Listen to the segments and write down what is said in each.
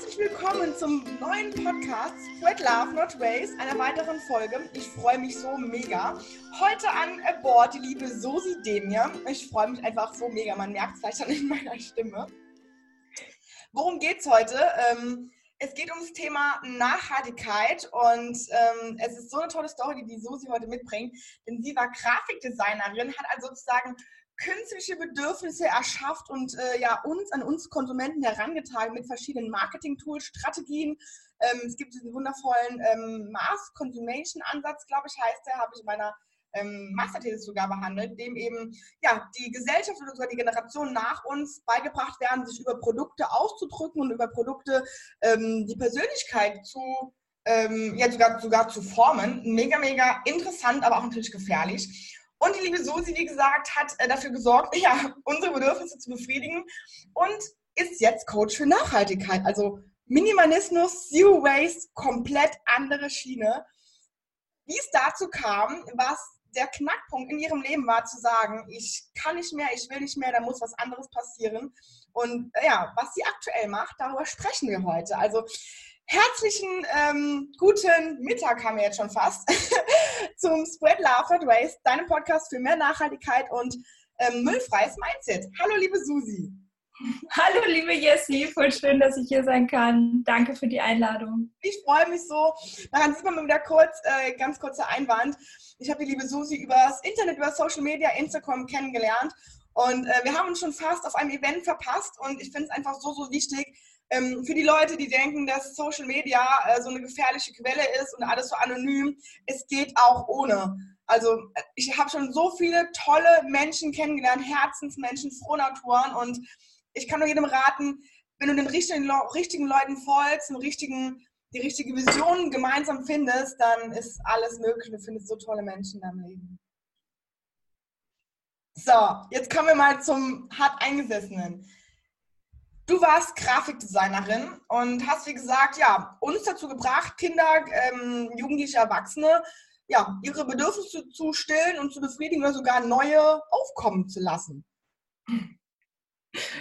Herzlich willkommen zum neuen Podcast Spread Love Not Waste, einer weiteren Folge. Ich freue mich so mega. Heute an Bord die liebe Sosi Demir. Ich freue mich einfach so mega. Man merkt es vielleicht schon in meiner Stimme. Worum geht es heute? Ähm, es geht ums Thema Nachhaltigkeit und ähm, es ist so eine tolle Story, die die Susi heute mitbringt, denn sie war Grafikdesignerin, hat also sozusagen künstliche Bedürfnisse erschafft und äh, ja, uns an uns Konsumenten herangetragen mit verschiedenen Marketing-Tools, Strategien. Ähm, es gibt diesen wundervollen ähm, Mass Consumation Ansatz, glaube ich, heißt der, habe ich in meiner ähm, Masterthesis sogar behandelt, dem eben ja, die Gesellschaft oder sogar die Generation nach uns beigebracht werden, sich über Produkte auszudrücken und über Produkte ähm, die Persönlichkeit zu ähm, ja, sogar, sogar zu formen. Mega, mega interessant, aber auch natürlich gefährlich. Und die liebe Susi, wie gesagt, hat äh, dafür gesorgt, ja, unsere Bedürfnisse zu befriedigen und ist jetzt Coach für Nachhaltigkeit. Also Minimalismus, Zero Waste, komplett andere Schiene. Wie es dazu kam, was der Knackpunkt in ihrem Leben war, zu sagen, ich kann nicht mehr, ich will nicht mehr, da muss was anderes passieren. Und äh, ja, was sie aktuell macht, darüber sprechen wir heute. Also herzlichen ähm, guten Mittag haben wir jetzt schon fast zum Spread Love and Waste, deinem Podcast für mehr Nachhaltigkeit und ähm, müllfreies Mindset. Hallo, liebe Susi. Hallo, liebe Jessie, voll schön, dass ich hier sein kann. Danke für die Einladung. Ich freue mich so. Daran sieht man mal wieder kurz, äh, ganz kurzer Einwand. Ich habe die liebe Susi über das Internet, über Social Media, Instagram kennengelernt und äh, wir haben uns schon fast auf einem Event verpasst und ich finde es einfach so, so wichtig, ähm, für die Leute, die denken, dass Social Media äh, so eine gefährliche Quelle ist und alles so anonym, es geht auch ohne. Also ich habe schon so viele tolle Menschen kennengelernt, Herzensmenschen, Frohnaturen und ich kann nur jedem raten, wenn du den richtigen, richtigen Leuten folgst, den richtigen, die richtige Vision gemeinsam findest, dann ist alles möglich. Du findest so tolle Menschen in deinem Leben. So, jetzt kommen wir mal zum hart eingesessenen. Du warst Grafikdesignerin und hast, wie gesagt, ja, uns dazu gebracht, Kinder, ähm, Jugendliche, Erwachsene, ja, ihre Bedürfnisse zu stillen und zu befriedigen oder sogar neue aufkommen zu lassen.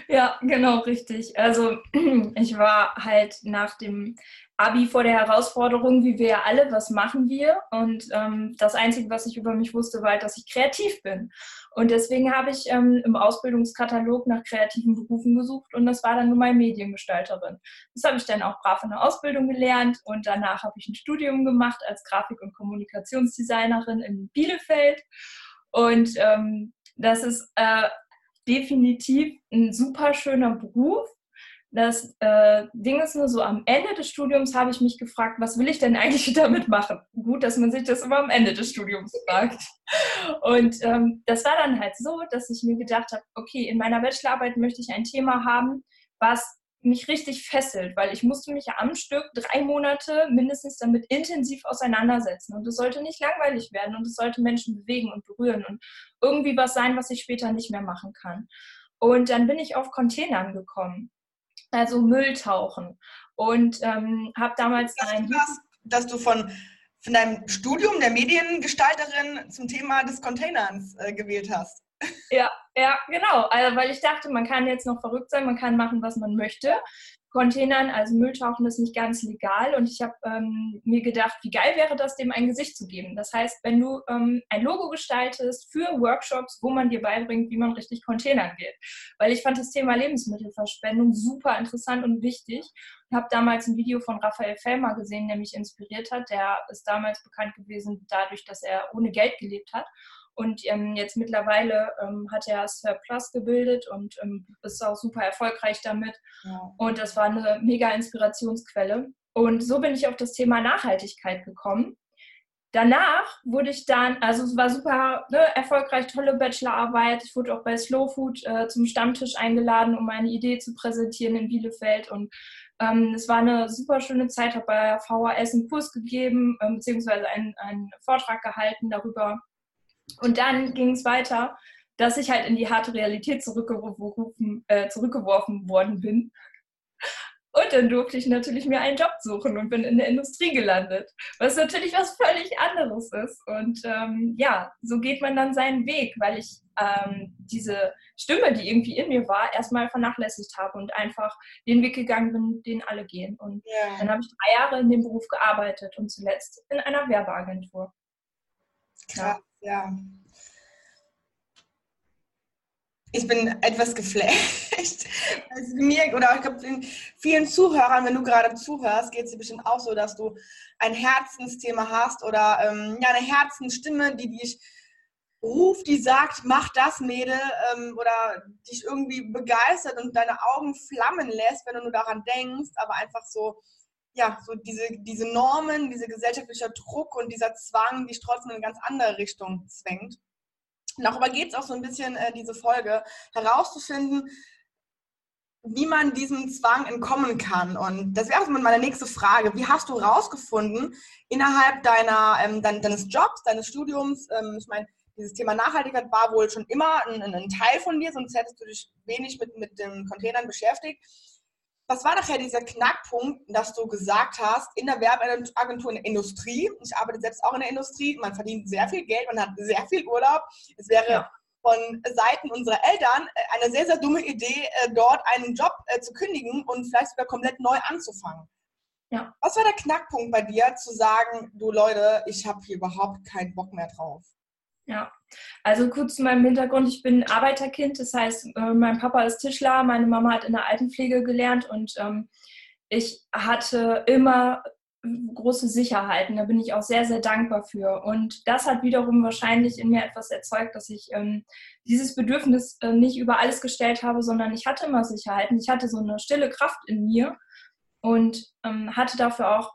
Ja, genau, richtig. Also ich war halt nach dem Abi vor der Herausforderung, wie wir ja alle, was machen wir? Und ähm, das Einzige, was ich über mich wusste, war halt, dass ich kreativ bin. Und deswegen habe ich ähm, im Ausbildungskatalog nach kreativen Berufen gesucht und das war dann nur meine Mediengestalterin. Das habe ich dann auch brav in der Ausbildung gelernt und danach habe ich ein Studium gemacht als Grafik- und Kommunikationsdesignerin in Bielefeld. Und ähm, das ist äh, definitiv ein super schöner Beruf das äh, Ding ist nur so, am Ende des Studiums habe ich mich gefragt, was will ich denn eigentlich damit machen? Gut, dass man sich das immer am Ende des Studiums fragt. Und ähm, das war dann halt so, dass ich mir gedacht habe, okay, in meiner Bachelorarbeit möchte ich ein Thema haben, was mich richtig fesselt, weil ich musste mich ja am Stück drei Monate mindestens damit intensiv auseinandersetzen. Und es sollte nicht langweilig werden und es sollte Menschen bewegen und berühren und irgendwie was sein, was ich später nicht mehr machen kann. Und dann bin ich auf Containern gekommen also Müll tauchen. Und ähm, habe damals das ein. Das, dass du von, von deinem Studium der Mediengestalterin zum Thema des Containers äh, gewählt hast. Ja, ja, genau. Also, weil ich dachte, man kann jetzt noch verrückt sein, man kann machen, was man möchte. Containern, also Mülltauchen, ist nicht ganz legal. Und ich habe ähm, mir gedacht, wie geil wäre das, dem ein Gesicht zu geben. Das heißt, wenn du ähm, ein Logo gestaltest für Workshops, wo man dir beibringt, wie man richtig Containern wird. Weil ich fand das Thema Lebensmittelverschwendung super interessant und wichtig. Ich habe damals ein Video von Raphael Fellmer gesehen, der mich inspiriert hat. Der ist damals bekannt gewesen dadurch, dass er ohne Geld gelebt hat. Und ähm, jetzt mittlerweile ähm, hat er Surplus gebildet und ähm, ist auch super erfolgreich damit. Ja. Und das war eine mega Inspirationsquelle. Und so bin ich auf das Thema Nachhaltigkeit gekommen. Danach wurde ich dann, also es war super ne, erfolgreich, tolle Bachelorarbeit. Ich wurde auch bei Slow Food äh, zum Stammtisch eingeladen, um meine Idee zu präsentieren in Bielefeld. Und ähm, es war eine super schöne Zeit, habe bei VHS einen Kurs gegeben, ähm, beziehungsweise einen, einen Vortrag gehalten darüber, und dann ging es weiter, dass ich halt in die harte Realität zurückgeworfen, äh, zurückgeworfen worden bin. Und dann durfte ich natürlich mir einen Job suchen und bin in der Industrie gelandet, was natürlich was völlig anderes ist. Und ähm, ja, so geht man dann seinen Weg, weil ich ähm, diese Stimme, die irgendwie in mir war, erstmal vernachlässigt habe und einfach den Weg gegangen bin, den alle gehen. Und ja. dann habe ich drei Jahre in dem Beruf gearbeitet und zuletzt in einer Werbeagentur. Krass, ja. Ich bin etwas geflasht. Also mir oder ich glaube, vielen Zuhörern, wenn du gerade zuhörst, geht es dir bestimmt auch so, dass du ein Herzensthema hast oder ähm, ja, eine Herzensstimme, die dich ruft, die sagt, mach das, Mädel, ähm, oder dich irgendwie begeistert und deine Augen flammen lässt, wenn du nur daran denkst, aber einfach so, ja, so diese, diese Normen, dieser gesellschaftliche Druck und dieser Zwang, dich trotzdem in eine ganz andere Richtung zwängt. Und darüber geht es auch so ein bisschen, äh, diese Folge, herauszufinden, wie man diesem Zwang entkommen kann. Und das wäre meine nächste Frage. Wie hast du herausgefunden, innerhalb deiner, ähm, deines Jobs, deines Studiums, ähm, ich meine, dieses Thema Nachhaltigkeit war wohl schon immer ein, ein, Teil von dir, sonst hättest du dich wenig mit, mit den Containern beschäftigt. Was war nachher dieser Knackpunkt, dass du gesagt hast, in der Werbeagentur in der Industrie, ich arbeite selbst auch in der Industrie, man verdient sehr viel Geld, man hat sehr viel Urlaub. Es wäre ja. von Seiten unserer Eltern äh, eine sehr, sehr dumme Idee, äh, dort einen Job äh, zu kündigen und vielleicht sogar komplett neu anzufangen. Ja. Was war der Knackpunkt bei dir, zu sagen, du Leute, ich habe hier überhaupt keinen Bock mehr drauf? Ja, also kurz zu meinem Hintergrund. Ich bin Arbeiterkind, das heißt, äh, mein Papa ist Tischler, meine Mama hat in der Altenpflege gelernt und ähm, ich hatte immer große Sicherheiten. Da bin ich auch sehr, sehr dankbar für. Und das hat wiederum wahrscheinlich in mir etwas erzeugt, dass ich ähm, dieses Bedürfnis äh, nicht über alles gestellt habe, sondern ich hatte immer Sicherheiten. Ich hatte so eine stille Kraft in mir und ähm, hatte dafür auch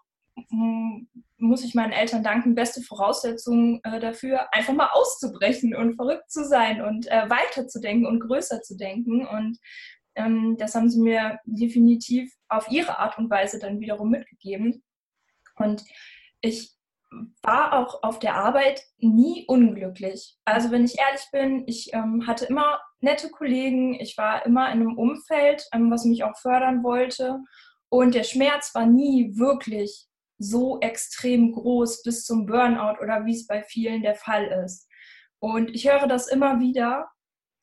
muss ich meinen Eltern danken, beste Voraussetzungen äh, dafür, einfach mal auszubrechen und verrückt zu sein und äh, weiterzudenken und größer zu denken. Und ähm, das haben sie mir definitiv auf ihre Art und Weise dann wiederum mitgegeben. Und ich war auch auf der Arbeit nie unglücklich. Also wenn ich ehrlich bin, ich ähm, hatte immer nette Kollegen, ich war immer in einem Umfeld, ähm, was mich auch fördern wollte. Und der Schmerz war nie wirklich so extrem groß bis zum Burnout oder wie es bei vielen der Fall ist. Und ich höre das immer wieder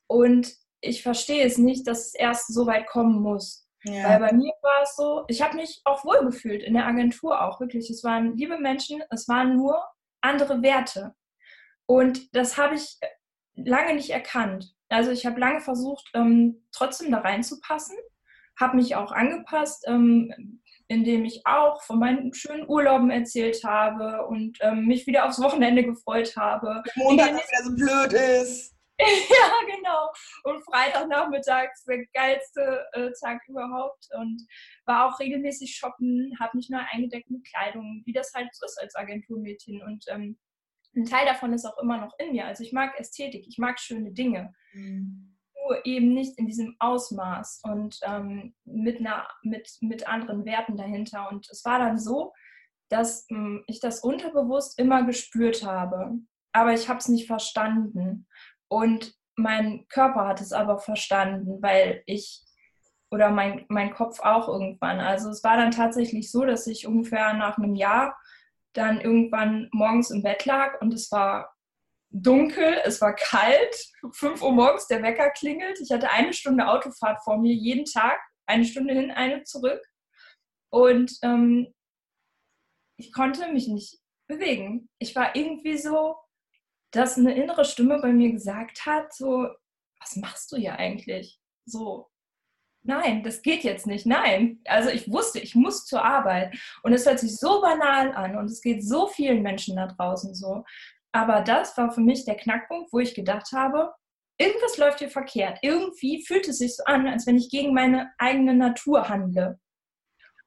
und ich verstehe es nicht, dass es erst so weit kommen muss. Ja. Weil bei mir war es so, ich habe mich auch wohlgefühlt in der Agentur auch, wirklich. Es waren liebe Menschen, es waren nur andere Werte. Und das habe ich lange nicht erkannt. Also ich habe lange versucht, ähm, trotzdem da reinzupassen, habe mich auch angepasst, ähm, indem ich auch von meinen schönen Urlauben erzählt habe und ähm, mich wieder aufs Wochenende gefreut habe. Montag wieder so blöd ist. ja, genau. Und Freitagnachmittag der geilste äh, Tag überhaupt. Und war auch regelmäßig shoppen, habe mich neu eingedeckt mit Kleidung, wie das halt so ist als Agenturmädchen. Und ähm, ein Teil davon ist auch immer noch in mir. Also ich mag Ästhetik, ich mag schöne Dinge. Mhm eben nicht in diesem Ausmaß und ähm, mit, einer, mit, mit anderen Werten dahinter. Und es war dann so, dass ähm, ich das unterbewusst immer gespürt habe, aber ich habe es nicht verstanden. Und mein Körper hat es aber verstanden, weil ich oder mein, mein Kopf auch irgendwann. Also es war dann tatsächlich so, dass ich ungefähr nach einem Jahr dann irgendwann morgens im Bett lag und es war dunkel, es war kalt, 5 Uhr morgens, der Wecker klingelt. Ich hatte eine Stunde Autofahrt vor mir, jeden Tag, eine Stunde hin, eine zurück. Und ähm, ich konnte mich nicht bewegen. Ich war irgendwie so, dass eine innere Stimme bei mir gesagt hat, so, was machst du hier eigentlich? So, nein, das geht jetzt nicht, nein. Also ich wusste, ich muss zur Arbeit. Und es hört sich so banal an und es geht so vielen Menschen da draußen so. Aber das war für mich der Knackpunkt, wo ich gedacht habe, irgendwas läuft hier verkehrt. Irgendwie fühlt es sich so an, als wenn ich gegen meine eigene Natur handle.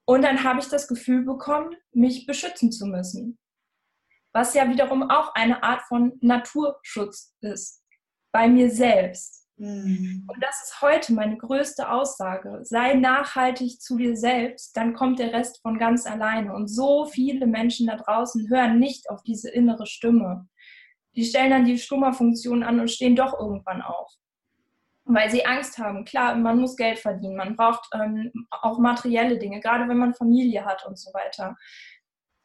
Und dann habe ich das Gefühl bekommen, mich beschützen zu müssen. Was ja wiederum auch eine Art von Naturschutz ist. Bei mir selbst. Mhm. Und das ist heute meine größte Aussage. Sei nachhaltig zu dir selbst, dann kommt der Rest von ganz alleine. Und so viele Menschen da draußen hören nicht auf diese innere Stimme die stellen dann die Stummerfunktion an und stehen doch irgendwann auf. weil sie Angst haben. Klar, man muss Geld verdienen, man braucht ähm, auch materielle Dinge, gerade wenn man Familie hat und so weiter.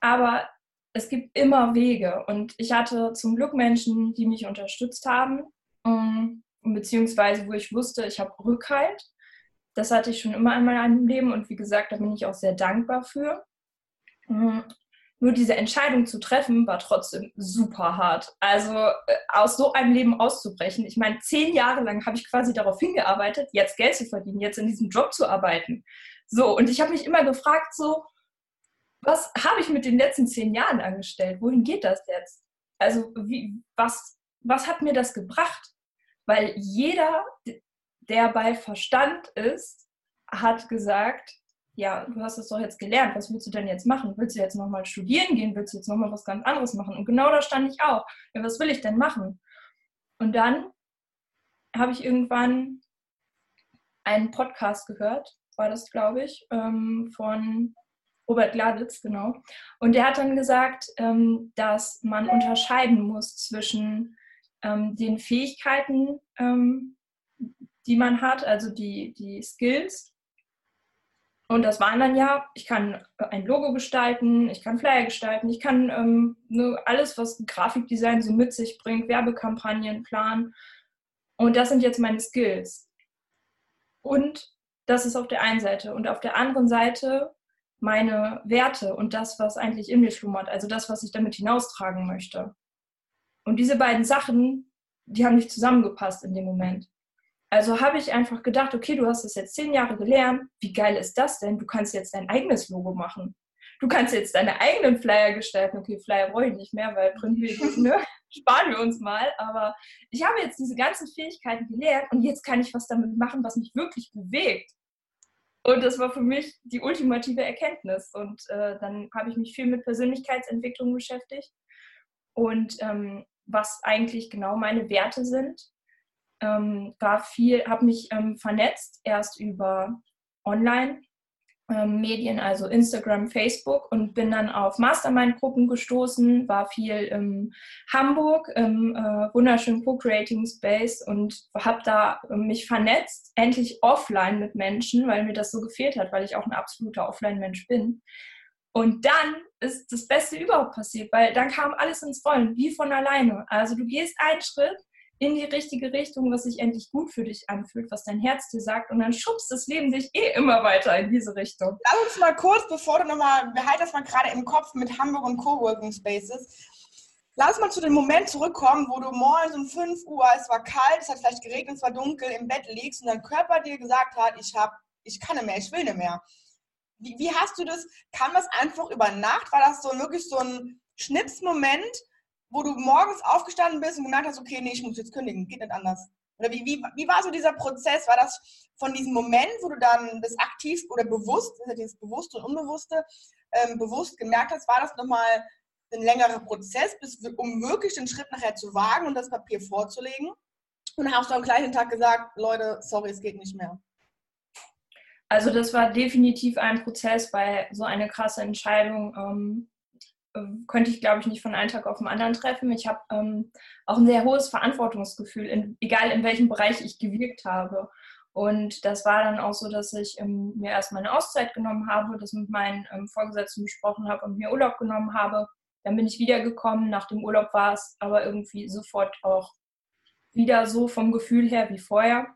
Aber es gibt immer Wege und ich hatte zum Glück Menschen, die mich unterstützt haben, ähm, beziehungsweise wo ich wusste, ich habe Rückhalt. Das hatte ich schon immer in meinem Leben und wie gesagt, da bin ich auch sehr dankbar für. Nur diese Entscheidung zu treffen, war trotzdem super hart. Also äh, aus so einem Leben auszubrechen. Ich meine, zehn Jahre lang habe ich quasi darauf hingearbeitet, jetzt Geld zu verdienen, jetzt in diesem Job zu arbeiten. So, und ich habe mich immer gefragt, so, was habe ich mit den letzten zehn Jahren angestellt? Wohin geht das jetzt? Also, wie, was, was hat mir das gebracht? Weil jeder, der bei Verstand ist, hat gesagt, ja, du hast es doch jetzt gelernt, was willst du denn jetzt machen? Willst du jetzt nochmal studieren gehen? Willst du jetzt nochmal was ganz anderes machen? Und genau da stand ich auch. Ja, was will ich denn machen? Und dann habe ich irgendwann einen Podcast gehört, war das, glaube ich, ähm, von Robert Gladitz, genau. Und der hat dann gesagt, ähm, dass man unterscheiden muss zwischen ähm, den Fähigkeiten, die man hat, also die, die Skills und das waren dann ja, ich kann ein Logo gestalten, ich kann Flyer gestalten, ich kann ähm, nur alles, was Grafikdesign so mit sich bringt, Werbekampagnen planen. Und das sind jetzt meine Skills. Und das ist auf der einen Seite. Und auf der anderen Seite meine Werte und das, was eigentlich in mir schlummert, also das, was ich damit hinaustragen möchte. Und diese beiden Sachen, die haben nicht zusammengepasst in dem Moment. Also habe ich einfach gedacht, okay, du hast das jetzt zehn Jahre gelernt. Wie geil ist das denn? Du kannst jetzt dein eigenes Logo machen. Du kannst jetzt deine eigenen Flyer gestalten. Okay, Flyer brauche ich nicht mehr, weil Printmedien ne? sparen wir uns mal. Aber ich habe jetzt diese ganzen Fähigkeiten gelernt und jetzt kann ich was damit machen, was mich wirklich bewegt. Und das war für mich die ultimative Erkenntnis. Und äh, dann habe ich mich viel mit Persönlichkeitsentwicklung beschäftigt und ähm, was eigentlich genau meine Werte sind ähm, war viel, habe mich ähm, vernetzt, erst über Online. Ähm, also Instagram, Facebook und bin dann auf Mastermind-Gruppen gestoßen, war viel in Hamburg im äh, wunderschönen Co-Creating Space und habe da äh, mich vernetzt, endlich offline mit Menschen, weil mir das so gefehlt hat, weil ich auch ein absoluter Offline-Mensch bin. Und dann ist das Beste überhaupt passiert, weil dann kam alles ins Rollen, wie von alleine. Also du gehst einen Schritt in die richtige Richtung, was sich endlich gut für dich anfühlt, was dein Herz dir sagt und dann schubst das Leben dich eh immer weiter in diese Richtung. Lass uns mal kurz, bevor du nochmal, behalt das mal gerade im Kopf mit Hamburg und Coworking Spaces. Lass mal zu dem Moment zurückkommen, wo du morgens um 5 Uhr, es war kalt, es hat vielleicht geregnet, es war dunkel, im Bett liegst und dein Körper dir gesagt hat, ich hab, ich kann nicht mehr, ich will nicht mehr. Wie, wie hast du das, kam das einfach über Nacht? War das so wirklich so ein Schnipsmoment? Wo du morgens aufgestanden bist und gemerkt hast, okay, nee, ich muss jetzt kündigen, geht nicht anders? Oder wie, wie, wie war so dieser Prozess? War das von diesem Moment, wo du dann das aktiv oder bewusst, das ist ja dieses Bewusste und Unbewusste, ähm, bewusst gemerkt hast, war das nochmal ein längerer Prozess, bis, um wirklich den Schritt nachher zu wagen und das Papier vorzulegen? Und dann hast du am gleichen Tag gesagt, Leute, sorry, es geht nicht mehr. Also das war definitiv ein Prozess, weil so eine krasse Entscheidung ähm, könnte ich, glaube ich, nicht von einem Tag auf den anderen treffen. Ich habe ähm, auch ein sehr hohes Verantwortungsgefühl, in, egal in welchem Bereich ich gewirkt habe. Und das war dann auch so, dass ich ähm, mir erstmal eine Auszeit genommen habe, das mit meinen ähm, Vorgesetzten besprochen habe und mir Urlaub genommen habe. Dann bin ich wiedergekommen. Nach dem Urlaub war es aber irgendwie sofort auch wieder so vom Gefühl her wie vorher.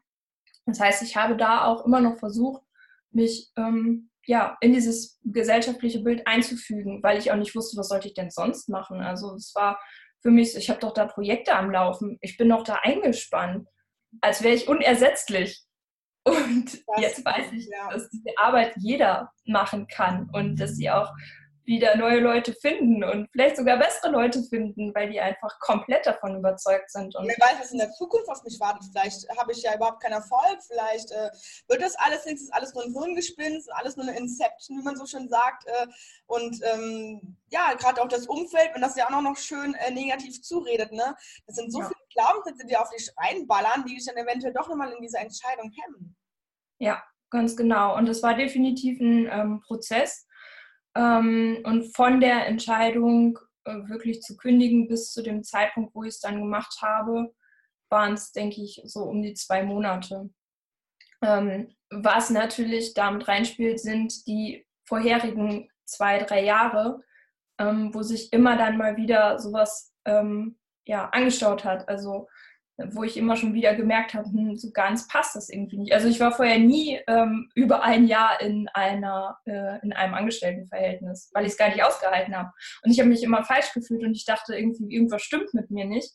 Das heißt, ich habe da auch immer noch versucht, mich ähm, ja, in dieses gesellschaftliche Bild einzufügen, weil ich auch nicht wusste, was sollte ich denn sonst machen. Also es war für mich, ich habe doch da Projekte am Laufen, ich bin doch da eingespannt, als wäre ich unersetzlich. Und das jetzt weiß ich, ja. dass diese Arbeit jeder machen kann und dass sie auch wieder neue Leute finden und vielleicht sogar bessere Leute finden, weil die einfach komplett davon überzeugt sind. Und Wer weiß, was in der Zukunft auf mich wartet. Vielleicht habe ich ja überhaupt keinen Erfolg. Vielleicht äh, wird das alles nichts, ist alles nur ein Hirngespinst, alles nur eine Inception, wie man so schön sagt. Äh, und ähm, ja, gerade auch das Umfeld, wenn das ja auch noch schön äh, negativ zuredet. Ne? Das sind so ja. viele Glaubenssätze, die auf dich reinballern, die dich dann eventuell doch nochmal in dieser Entscheidung hemmen. Ja, ganz genau. Und es war definitiv ein ähm, Prozess ähm, und von der Entscheidung, äh, wirklich zu kündigen, bis zu dem Zeitpunkt, wo ich es dann gemacht habe, waren es, denke ich, so um die zwei Monate. Ähm, was natürlich damit reinspielt, sind die vorherigen zwei, drei Jahre, ähm, wo sich immer dann mal wieder sowas ähm, ja, angestaut hat. Also wo ich immer schon wieder gemerkt habe, hm, so ganz passt das irgendwie nicht. Also ich war vorher nie ähm, über ein Jahr in einer äh, in einem Angestelltenverhältnis, weil ich es gar nicht ausgehalten habe. Und ich habe mich immer falsch gefühlt und ich dachte irgendwie irgendwas stimmt mit mir nicht.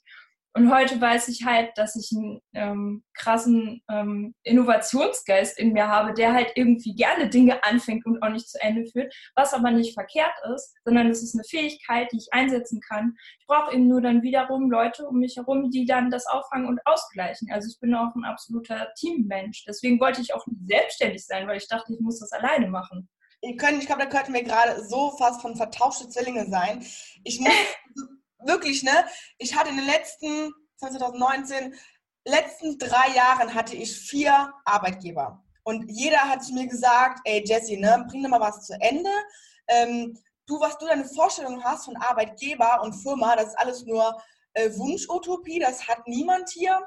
Und heute weiß ich halt, dass ich einen ähm, krassen ähm, Innovationsgeist in mir habe, der halt irgendwie gerne Dinge anfängt und auch nicht zu Ende führt, was aber nicht verkehrt ist, sondern es ist eine Fähigkeit, die ich einsetzen kann. Ich brauche eben nur dann wiederum Leute um mich herum, die dann das auffangen und ausgleichen. Also ich bin auch ein absoluter Teammensch. Deswegen wollte ich auch nicht selbstständig sein, weil ich dachte, ich muss das alleine machen. Könnt, ich glaube, da könnten wir gerade so fast von vertauschte Zwillinge sein. Ich muss wirklich, ne? Ich hatte in den letzten, 2019, letzten drei Jahren hatte ich vier Arbeitgeber. Und jeder hat mir gesagt, ey Jessie, ne, bring doch mal was zu Ende. Ähm, du, was du deine Vorstellung hast von Arbeitgeber und Firma, das ist alles nur äh, Wunschutopie, das hat niemand hier.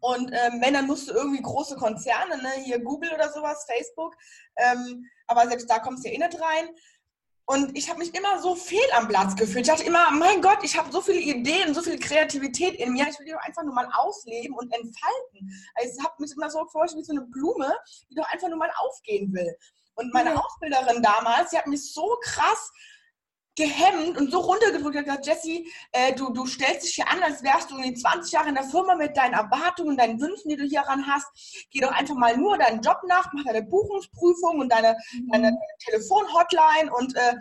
Und ähm, wenn, dann musst du irgendwie große Konzerne, ne, hier Google oder sowas, Facebook. Ähm, aber selbst da kommst du ja eh nicht rein. Und ich habe mich immer so fehl am Platz gefühlt. Ich dachte immer, mein Gott, ich habe so viele Ideen, so viel Kreativität in mir. Ich will die doch einfach nur mal ausleben und entfalten. Also ich habe mich immer so vorgestellt wie so eine Blume, die doch einfach nur mal aufgehen will. Und meine ja. Ausbilderin damals, die hat mich so krass gehemmt und so runtergedrückt. Er hat gesagt, Jessie, äh, du, du stellst dich hier an, als wärst du in den 20 Jahren in der Firma mit deinen Erwartungen, deinen Wünschen, die du hieran hast. Geh doch einfach mal nur deinen Job nach, mach deine Buchungsprüfung und deine, mhm. deine Telefonhotline und äh,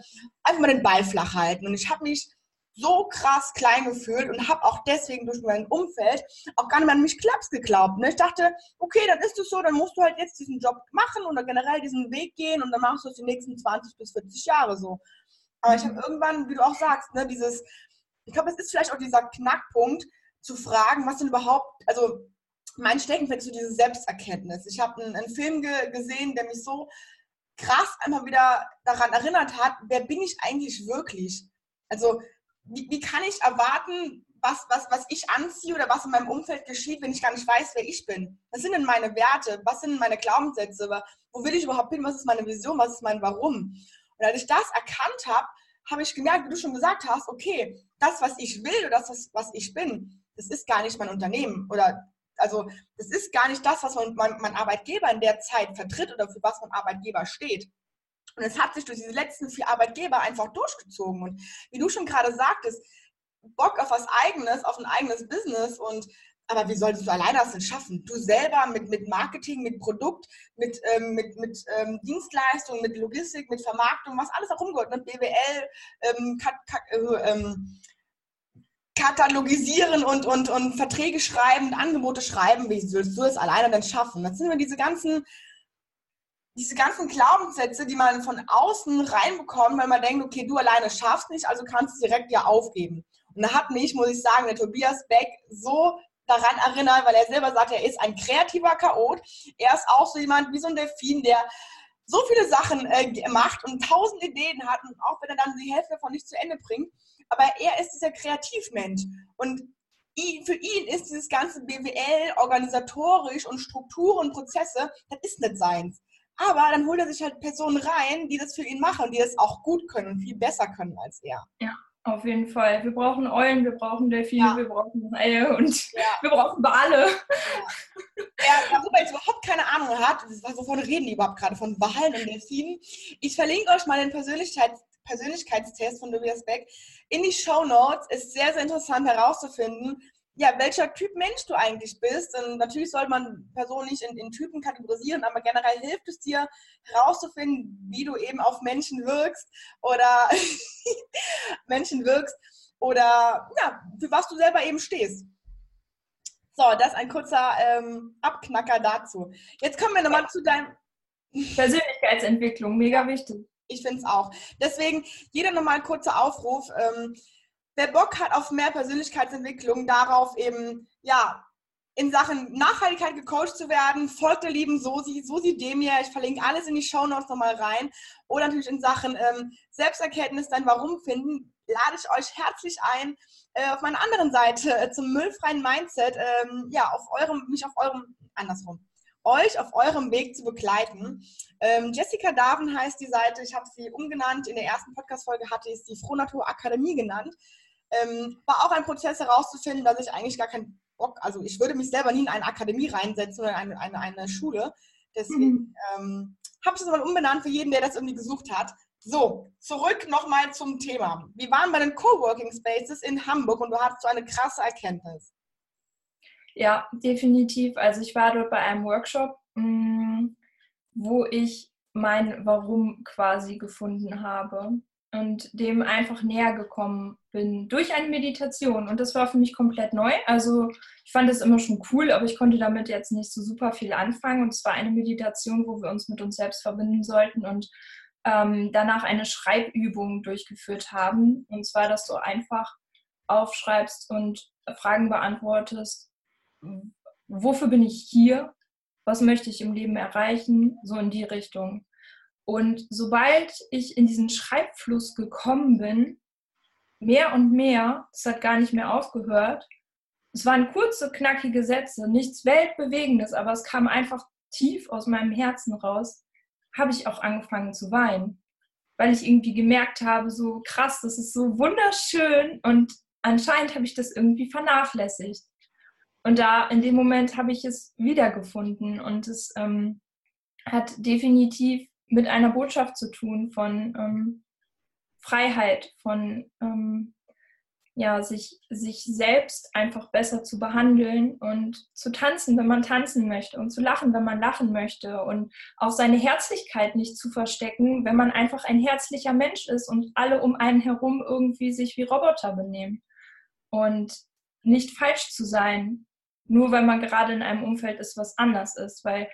einfach mal den Ball flach halten. Und ich habe mich so krass klein gefühlt und habe auch deswegen durch mein Umfeld auch gar nicht mehr an mich Klaps geglaubt. Ne? Ich dachte, okay, dann ist es so, dann musst du halt jetzt diesen Job machen oder generell diesen Weg gehen und dann machst du es die nächsten 20 bis 40 Jahre so. Aber ich habe irgendwann, wie du auch sagst, ne, dieses, ich glaube, es ist vielleicht auch dieser Knackpunkt, zu fragen, was denn überhaupt, also mein Steckenpferd ist so diese Selbsterkenntnis. Ich habe einen, einen, Film ge gesehen, der mich so krass einmal wieder daran erinnert hat, wer bin ich eigentlich wirklich? Also wie, wie kann ich erwarten, was, was, was ich anziehe oder was in meinem Umfeld geschieht, wenn ich gar nicht weiß, wer ich bin? Was sind denn meine Werte? Was sind meine Glaubenssätze? Wo will ich überhaupt hin? Was ist meine Vision? Was ist mein Warum? Und als ich das erkannt habe, habe ich gemerkt, wie du schon gesagt hast, okay, das, was ich will oder das, was ich bin, das ist gar nicht mein Unternehmen oder also das ist gar nicht das, was mein, mein Arbeitgeber in der Zeit vertritt oder für was mein Arbeitgeber steht. Und es hat sich durch diese letzten vier Arbeitgeber einfach durchgezogen. Und wie du schon gerade sagtest, Bock auf was Eigenes, auf ein eigenes Business und aber wie solltest du alleine das denn schaffen? Du selber mit, mit Marketing, mit Produkt, mit, ähm, mit, mit ähm, Dienstleistung, mit Logistik, mit Vermarktung, was alles darum gehört, mit BWL, ähm, kat, kat, äh, ähm, katalogisieren und, und, und Verträge schreiben, Angebote schreiben. Wie sollst du das alleine denn schaffen? Das sind immer diese ganzen, diese ganzen Glaubenssätze, die man von außen reinbekommt, weil man denkt, okay, du alleine schaffst nicht, also kannst du direkt ja aufgeben. Und da hat mich, muss ich sagen, der Tobias Beck so daran erinnern, weil er selber sagt, er ist ein kreativer Chaot. Er ist auch so jemand wie so ein Delfin, der so viele Sachen äh, macht und tausend Ideen hat und auch wenn er dann die Hälfte davon nicht zu Ende bringt. Aber er ist dieser Kreativmensch und für ihn ist dieses ganze BWL organisatorisch und Strukturen, Prozesse, das ist nicht seins. Aber dann holt er sich halt Personen rein, die das für ihn machen, die das auch gut können und viel besser können als er. Ja. Auf jeden Fall. Wir brauchen Eulen, wir brauchen Delfine, ja. wir brauchen Haie und ja. wir brauchen Wale. Ja. ja, darüber jetzt überhaupt keine Ahnung hat, wovon reden die überhaupt gerade, von Walen und Delfinen. Ich verlinke euch mal den Persönlichkeits Persönlichkeitstest von Tobias Beck in die Show Notes. Ist sehr, sehr interessant herauszufinden, ja, welcher Typ Mensch du eigentlich bist. Und natürlich soll man Personen nicht in, in, Typen kategorisieren, aber generell hilft es dir herauszufinden, wie du eben auf Menschen wirkst oder Menschen wirkst oder ja, für was du selber eben stehst. So, das ist ein kurzer ähm, Abknacker dazu. Jetzt kommen wir nochmal zu deinem Persönlichkeitsentwicklung, mega wichtig. Ich finde es auch. Deswegen jeder nochmal ein kurzer Aufruf. Ähm, wer Bock hat auf mehr Persönlichkeitsentwicklung, darauf eben, ja, in Sachen Nachhaltigkeit gecoacht zu werden, folgt der lieben Sosi, Sosi Demir. Ich verlinke alles in die Show Notes nochmal rein. Oder natürlich in Sachen ähm, Selbsterkenntnis, dein Warum finden. lade ich euch herzlich ein, äh, auf meiner anderen Seite äh, zum müllfreien Mindset, ähm, ja, auf eurem, mich auf eurem, andersrum, euch auf eurem Weg zu begleiten. Ähm, Jessica Darwin heißt die Seite, ich habe sie umgenannt. In der ersten Podcast-Folge hatte ich sie Frohnatur Akademie genannt. Ähm, war auch ein Prozess herauszufinden, dass ich eigentlich gar keinen Bock, also ich würde mich selber nie in eine Akademie reinsetzen oder in eine, eine, eine Schule. Deswegen mhm. ähm, habe ich es mal umbenannt für jeden, der das irgendwie gesucht hat. So, zurück nochmal zum Thema. Wir waren bei den Coworking Spaces in Hamburg und du hattest so eine krasse Erkenntnis. Ja, definitiv. Also ich war dort bei einem Workshop, mm, wo ich mein Warum quasi gefunden habe und dem einfach näher gekommen bin durch eine Meditation. Und das war für mich komplett neu. Also ich fand es immer schon cool, aber ich konnte damit jetzt nicht so super viel anfangen. Und es war eine Meditation, wo wir uns mit uns selbst verbinden sollten und ähm, danach eine Schreibübung durchgeführt haben. Und zwar, dass du einfach aufschreibst und Fragen beantwortest. Wofür bin ich hier? Was möchte ich im Leben erreichen? So in die Richtung. Und sobald ich in diesen Schreibfluss gekommen bin, mehr und mehr, es hat gar nicht mehr aufgehört. Es waren kurze, knackige Sätze, nichts Weltbewegendes, aber es kam einfach tief aus meinem Herzen raus habe ich auch angefangen zu weinen, weil ich irgendwie gemerkt habe, so krass, das ist so wunderschön und anscheinend habe ich das irgendwie vernachlässigt. Und da in dem Moment habe ich es wiedergefunden und es ähm, hat definitiv mit einer Botschaft zu tun von ähm, Freiheit, von ähm, ja, sich, sich selbst einfach besser zu behandeln und zu tanzen, wenn man tanzen möchte und zu lachen, wenn man lachen möchte und auch seine Herzlichkeit nicht zu verstecken, wenn man einfach ein herzlicher Mensch ist und alle um einen herum irgendwie sich wie Roboter benehmen. Und nicht falsch zu sein, nur weil man gerade in einem Umfeld ist, was anders ist, weil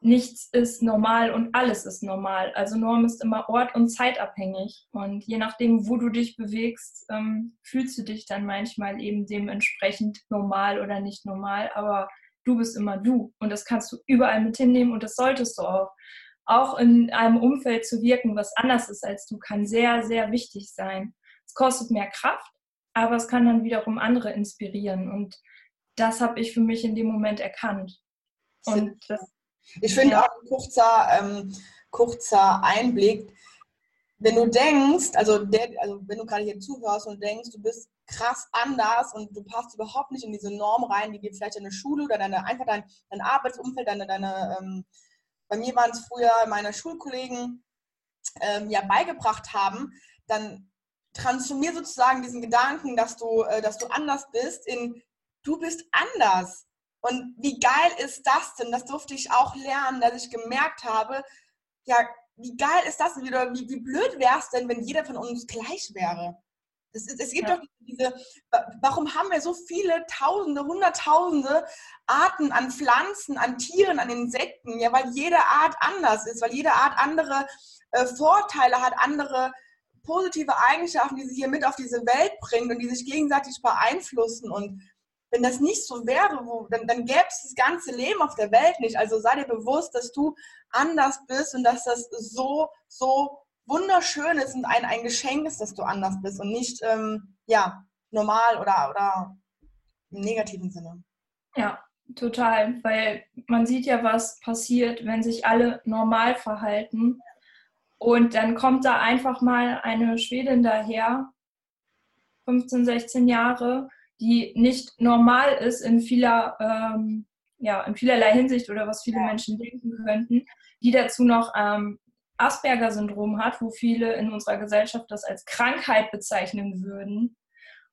nichts ist normal und alles ist normal. Also Norm ist immer ort- und zeitabhängig. Und je nachdem, wo du dich bewegst, ähm, fühlst du dich dann manchmal eben dementsprechend normal oder nicht normal. Aber du bist immer du. Und das kannst du überall mit hinnehmen und das solltest du auch. Auch in einem Umfeld zu wirken, was anders ist als du, kann sehr, sehr wichtig sein. Es kostet mehr Kraft, aber es kann dann wiederum andere inspirieren. Und das habe ich für mich in dem Moment erkannt. Und das ich finde ja. auch ein kurzer, ähm, kurzer Einblick, wenn du denkst, also, der, also wenn du gerade hier zuhörst und denkst, du bist krass anders und du passt überhaupt nicht in diese Norm rein, die dir vielleicht deine Schule oder deine, einfach dein, dein Arbeitsumfeld, deine, deine ähm, bei mir waren es früher meine Schulkollegen ähm, ja beigebracht haben, dann transformier sozusagen diesen Gedanken, dass du, äh, dass du anders bist, in du bist anders. Und wie geil ist das denn? Das durfte ich auch lernen, dass ich gemerkt habe, ja, wie geil ist das denn wieder? Wie, wie blöd wäre es denn, wenn jeder von uns gleich wäre? Es, es gibt ja. doch diese, warum haben wir so viele Tausende, Hunderttausende Arten an Pflanzen, an Tieren, an Insekten? Ja, weil jede Art anders ist, weil jede Art andere äh, Vorteile hat, andere positive Eigenschaften, die sie hier mit auf diese Welt bringt und die sich gegenseitig beeinflussen. Und wenn das nicht so wäre, wo, dann, dann gäbe es das ganze Leben auf der Welt nicht. Also sei dir bewusst, dass du anders bist und dass das so, so wunderschön ist und ein, ein Geschenk ist, dass du anders bist und nicht ähm, ja, normal oder, oder im negativen Sinne. Ja, total, weil man sieht ja, was passiert, wenn sich alle normal verhalten. Und dann kommt da einfach mal eine Schwedin daher, 15, 16 Jahre, die nicht normal ist in vieler, ähm, ja, in vielerlei Hinsicht oder was viele Menschen denken könnten, die dazu noch ähm, Asperger-Syndrom hat, wo viele in unserer Gesellschaft das als Krankheit bezeichnen würden.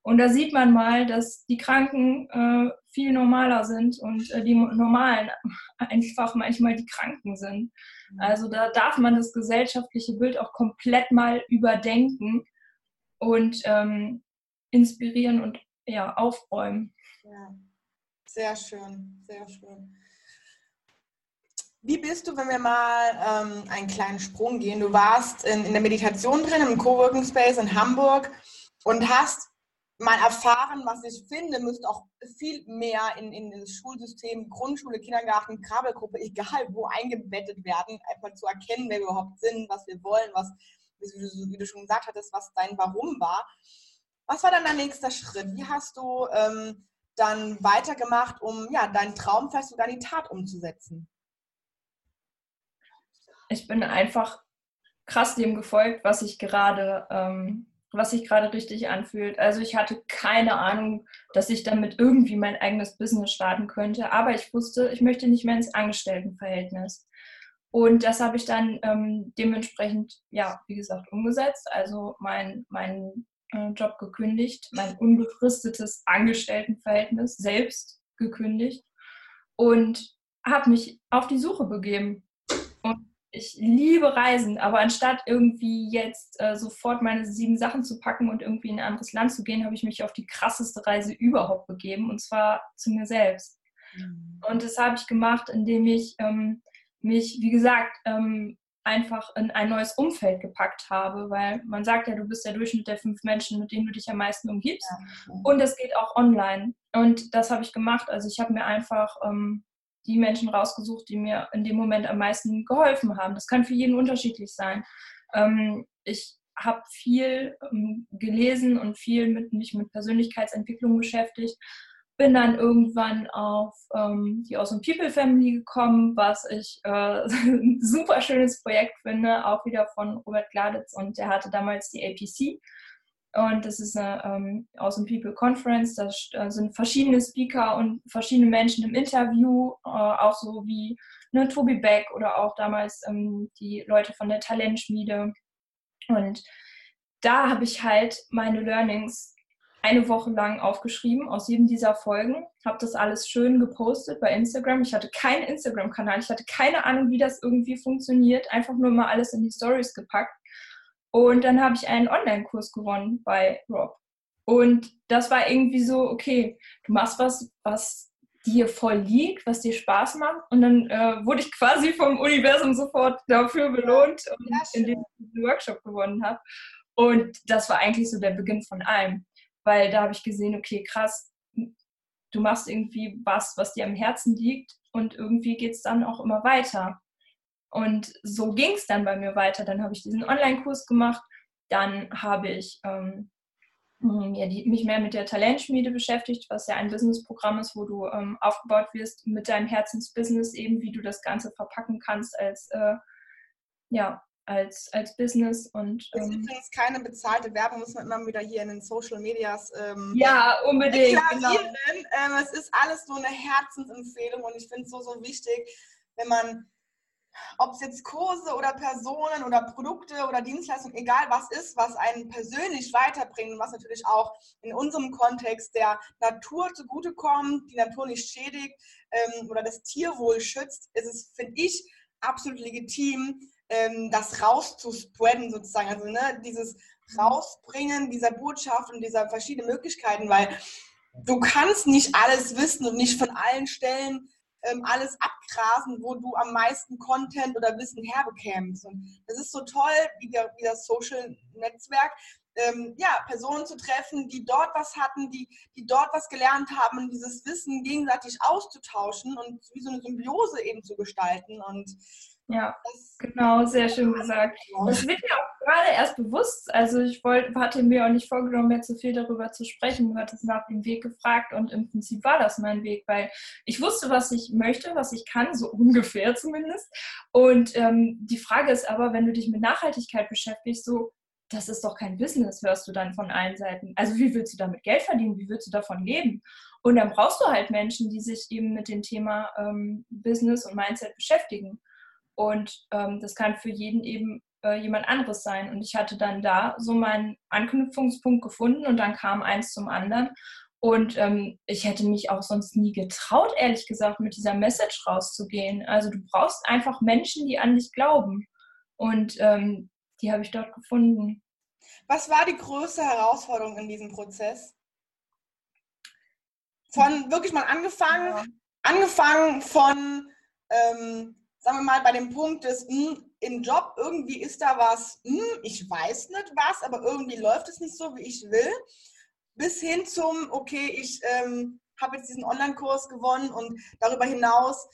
Und da sieht man mal, dass die Kranken äh, viel normaler sind und äh, die Normalen einfach manchmal die Kranken sind. Mhm. Also da darf man das gesellschaftliche Bild auch komplett mal überdenken und ähm, inspirieren und ja, aufräumen. Ja, sehr schön, sehr schön. Wie bist du, wenn wir mal ähm, einen kleinen Sprung gehen? Du warst in, in der Meditation drin, im Coworking Space in Hamburg und hast mal erfahren, was ich finde, müsste auch viel mehr in, in das Schulsystem, Grundschule, Kindergarten, Krabbelgruppe, egal wo eingebettet werden, einfach zu erkennen, wer wir überhaupt sind, was wir wollen, was, wie du, wie du schon gesagt hattest, was dein Warum war. Was war dann der nächste Schritt? Wie hast du ähm, dann weitergemacht, um ja, deinen Traum vielleicht sogar in die Tat umzusetzen? Ich bin einfach krass dem gefolgt, was ich gerade ähm, was sich gerade richtig anfühlt. Also ich hatte keine Ahnung, dass ich damit irgendwie mein eigenes Business starten könnte, aber ich wusste, ich möchte nicht mehr ins Angestelltenverhältnis. Und das habe ich dann ähm, dementsprechend, ja, wie gesagt, umgesetzt. Also meinen mein, äh, Job gekündigt, mein unbefristetes Angestelltenverhältnis selbst gekündigt und habe mich auf die Suche begeben ich liebe Reisen, aber anstatt irgendwie jetzt äh, sofort meine sieben Sachen zu packen und irgendwie in ein anderes Land zu gehen, habe ich mich auf die krasseste Reise überhaupt begeben und zwar zu mir selbst. Mhm. Und das habe ich gemacht, indem ich ähm, mich, wie gesagt, ähm, einfach in ein neues Umfeld gepackt habe, weil man sagt ja, du bist der Durchschnitt der fünf Menschen, mit denen du dich am meisten umgibst. Ja. Und das geht auch online. Und das habe ich gemacht. Also ich habe mir einfach ähm, die Menschen rausgesucht, die mir in dem Moment am meisten geholfen haben. Das kann für jeden unterschiedlich sein. Ähm, ich habe viel ähm, gelesen und viel mit mich mit Persönlichkeitsentwicklung beschäftigt. Bin dann irgendwann auf ähm, die Awesome People Family gekommen, was ich äh, ein super schönes Projekt finde, auch wieder von Robert Gladitz und der hatte damals die APC und das ist eine ähm, Awesome People Conference. Da äh, sind verschiedene Speaker und verschiedene Menschen im Interview, äh, auch so wie ne, Tobi Beck oder auch damals ähm, die Leute von der Talentschmiede. Und da habe ich halt meine Learnings eine Woche lang aufgeschrieben aus jedem dieser Folgen, habe das alles schön gepostet bei Instagram. Ich hatte keinen Instagram-Kanal, ich hatte keine Ahnung, wie das irgendwie funktioniert, einfach nur mal alles in die Stories gepackt und dann habe ich einen Online-Kurs gewonnen bei Rob. Und das war irgendwie so, okay, du machst was, was dir voll liegt, was dir Spaß macht. Und dann äh, wurde ich quasi vom Universum sofort dafür belohnt, ja, indem ich diesen Workshop gewonnen habe. Und das war eigentlich so der Beginn von allem. Weil da habe ich gesehen, okay, krass, du machst irgendwie was, was dir am Herzen liegt und irgendwie geht es dann auch immer weiter. Und so ging es dann bei mir weiter. Dann habe ich diesen Online-Kurs gemacht. Dann habe ich ähm, ja, die, mich mehr mit der Talentschmiede beschäftigt, was ja ein Businessprogramm ist, wo du ähm, aufgebaut wirst mit deinem Herzensbusiness, eben wie du das Ganze verpacken kannst als, äh, ja, als, als Business. Und, das ist ähm, übrigens keine bezahlte Werbung, muss man immer wieder hier in den Social Medias ähm, ja, unbedingt, genau. ähm, es ist alles nur eine Herzensempfehlung und ich finde es so, so wichtig, wenn man ob es jetzt Kurse oder Personen oder Produkte oder Dienstleistungen, egal was ist, was einen persönlich weiterbringt und was natürlich auch in unserem Kontext der Natur zugutekommt, die Natur nicht schädigt ähm, oder das Tierwohl schützt, ist es, finde ich, absolut legitim, ähm, das rauszuspreaden sozusagen. Also ne, dieses Rausbringen dieser Botschaft und dieser verschiedenen Möglichkeiten, weil du kannst nicht alles wissen und nicht von allen Stellen ähm, alles abgrasen, wo du am meisten Content oder Wissen herbekämst. Und das ist so toll, wie, der, wie das Social-Netzwerk, ähm, ja, Personen zu treffen, die dort was hatten, die, die dort was gelernt haben und dieses Wissen gegenseitig auszutauschen und wie so eine Symbiose eben zu gestalten. Und ja, genau, sehr schön gesagt. Das wird mir auch gerade erst bewusst. Also ich wollte, hatte mir auch nicht vorgenommen, mehr zu viel darüber zu sprechen. Du hattest nach dem Weg gefragt und im Prinzip war das mein Weg, weil ich wusste, was ich möchte, was ich kann, so ungefähr zumindest. Und ähm, die Frage ist aber, wenn du dich mit Nachhaltigkeit beschäftigst, so, das ist doch kein Business, hörst du dann von allen Seiten. Also wie willst du damit Geld verdienen? Wie willst du davon leben? Und dann brauchst du halt Menschen, die sich eben mit dem Thema ähm, Business und Mindset beschäftigen. Und ähm, das kann für jeden eben äh, jemand anderes sein. Und ich hatte dann da so meinen Anknüpfungspunkt gefunden und dann kam eins zum anderen. Und ähm, ich hätte mich auch sonst nie getraut, ehrlich gesagt, mit dieser Message rauszugehen. Also du brauchst einfach Menschen, die an dich glauben. Und ähm, die habe ich dort gefunden. Was war die größte Herausforderung in diesem Prozess? Von wirklich mal angefangen, ja. angefangen von ähm, sagen wir mal, bei dem Punkt des, hm, im Job irgendwie ist da was, mh, hm, ich weiß nicht was, aber irgendwie läuft es nicht so, wie ich will, bis hin zum, okay, ich ähm, habe jetzt diesen Online-Kurs gewonnen und darüber hinaus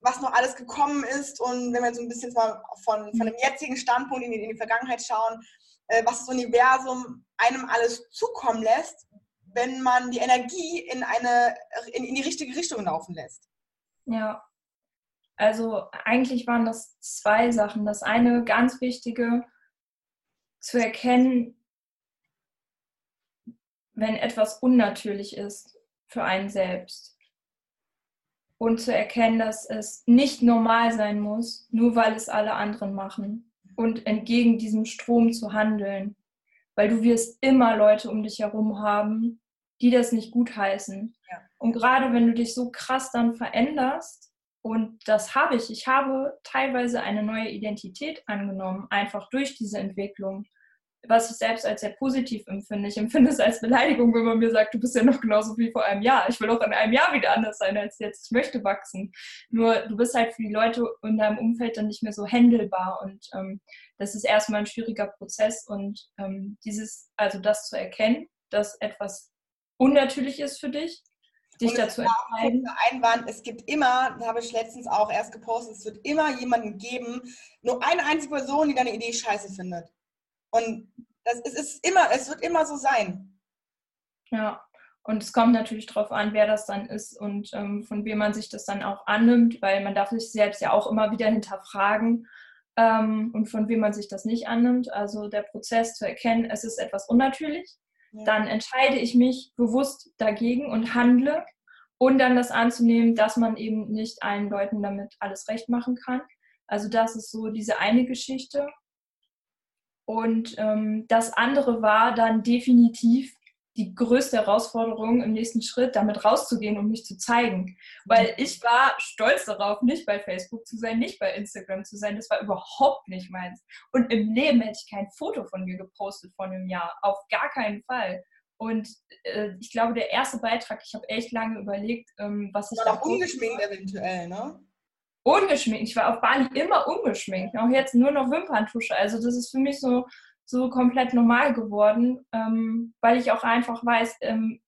was noch alles gekommen ist und wenn wir so ein bisschen mal von, von dem jetzigen Standpunkt in die, in die Vergangenheit schauen, äh, was das Universum einem alles zukommen lässt, wenn man die Energie in, eine, in, in die richtige Richtung laufen lässt. Ja, also eigentlich waren das zwei Sachen. Das eine ganz wichtige, zu erkennen, wenn etwas unnatürlich ist für einen selbst. Und zu erkennen, dass es nicht normal sein muss, nur weil es alle anderen machen. Und entgegen diesem Strom zu handeln. Weil du wirst immer Leute um dich herum haben, die das nicht gutheißen. Ja. Und gerade wenn du dich so krass dann veränderst, und das habe ich, ich habe teilweise eine neue Identität angenommen, einfach durch diese Entwicklung was ich selbst als sehr positiv empfinde. Ich empfinde es als Beleidigung, wenn man mir sagt, du bist ja noch genauso wie vor einem Jahr. Ich will auch in einem Jahr wieder anders sein als jetzt. Ich möchte wachsen. Nur du bist halt für die Leute in deinem Umfeld dann nicht mehr so händelbar und ähm, das ist erstmal ein schwieriger Prozess und ähm, dieses, also das zu erkennen, dass etwas unnatürlich ist für dich, dich und dazu entscheiden. Einwand, es gibt immer, da habe ich letztens auch erst gepostet, es wird immer jemanden geben, nur eine einzige Person, die deine Idee scheiße findet. Und das, es ist immer, es wird immer so sein. Ja, und es kommt natürlich darauf an, wer das dann ist und ähm, von wem man sich das dann auch annimmt, weil man darf sich selbst ja auch immer wieder hinterfragen ähm, und von wem man sich das nicht annimmt. Also der Prozess zu erkennen, es ist etwas unnatürlich, dann entscheide ich mich bewusst dagegen und handle und dann das anzunehmen, dass man eben nicht allen Leuten damit alles recht machen kann. Also das ist so diese eine Geschichte. Und ähm, das andere war dann definitiv die größte Herausforderung im nächsten Schritt, damit rauszugehen und mich zu zeigen. Weil mhm. ich war stolz darauf, nicht bei Facebook zu sein, nicht bei Instagram zu sein. Das war überhaupt nicht meins. Und im Leben hätte ich kein Foto von mir gepostet vor einem Jahr. Auf gar keinen Fall. Und äh, ich glaube, der erste Beitrag, ich habe echt lange überlegt, ähm, was ich. War da ungeschminkt eventuell, ne? ungeschminkt. Ich war auf Bali immer ungeschminkt. Auch jetzt nur noch Wimperntusche. Also das ist für mich so, so komplett normal geworden, ähm, weil ich auch einfach weiß, ähm,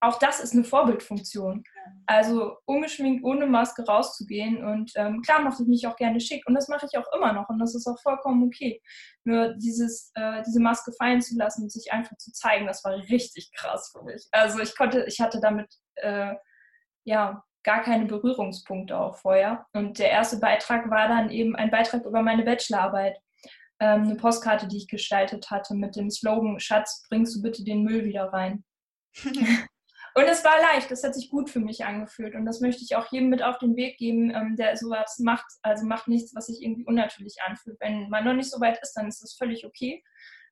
auch das ist eine Vorbildfunktion. Also ungeschminkt, ohne Maske rauszugehen. Und ähm, klar mache ich mich auch gerne schick. Und das mache ich auch immer noch. Und das ist auch vollkommen okay. Nur dieses, äh, diese Maske fallen zu lassen und sich einfach zu zeigen, das war richtig krass für mich. Also ich konnte, ich hatte damit äh, ja gar keine Berührungspunkte auch vorher. Und der erste Beitrag war dann eben ein Beitrag über meine Bachelorarbeit. Ähm, eine Postkarte, die ich gestaltet hatte mit dem Slogan, Schatz, bringst du bitte den Müll wieder rein. und es war leicht, das hat sich gut für mich angefühlt. Und das möchte ich auch jedem mit auf den Weg geben, ähm, der sowas macht. Also macht nichts, was sich irgendwie unnatürlich anfühlt. Wenn man noch nicht so weit ist, dann ist das völlig okay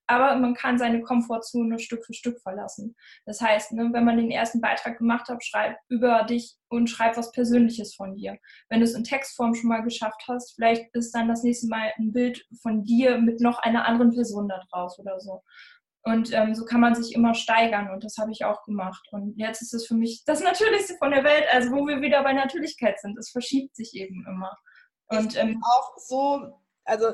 aber man kann seine Komfortzone Stück für Stück verlassen. Das heißt, ne, wenn man den ersten Beitrag gemacht hat, schreib über dich und schreib was Persönliches von dir. Wenn du es in Textform schon mal geschafft hast, vielleicht ist dann das nächste Mal ein Bild von dir mit noch einer anderen Person da drauf oder so. Und ähm, so kann man sich immer steigern und das habe ich auch gemacht. Und jetzt ist es für mich das Natürlichste von der Welt, also wo wir wieder bei Natürlichkeit sind. Es verschiebt sich eben immer. Und ähm, auch so, also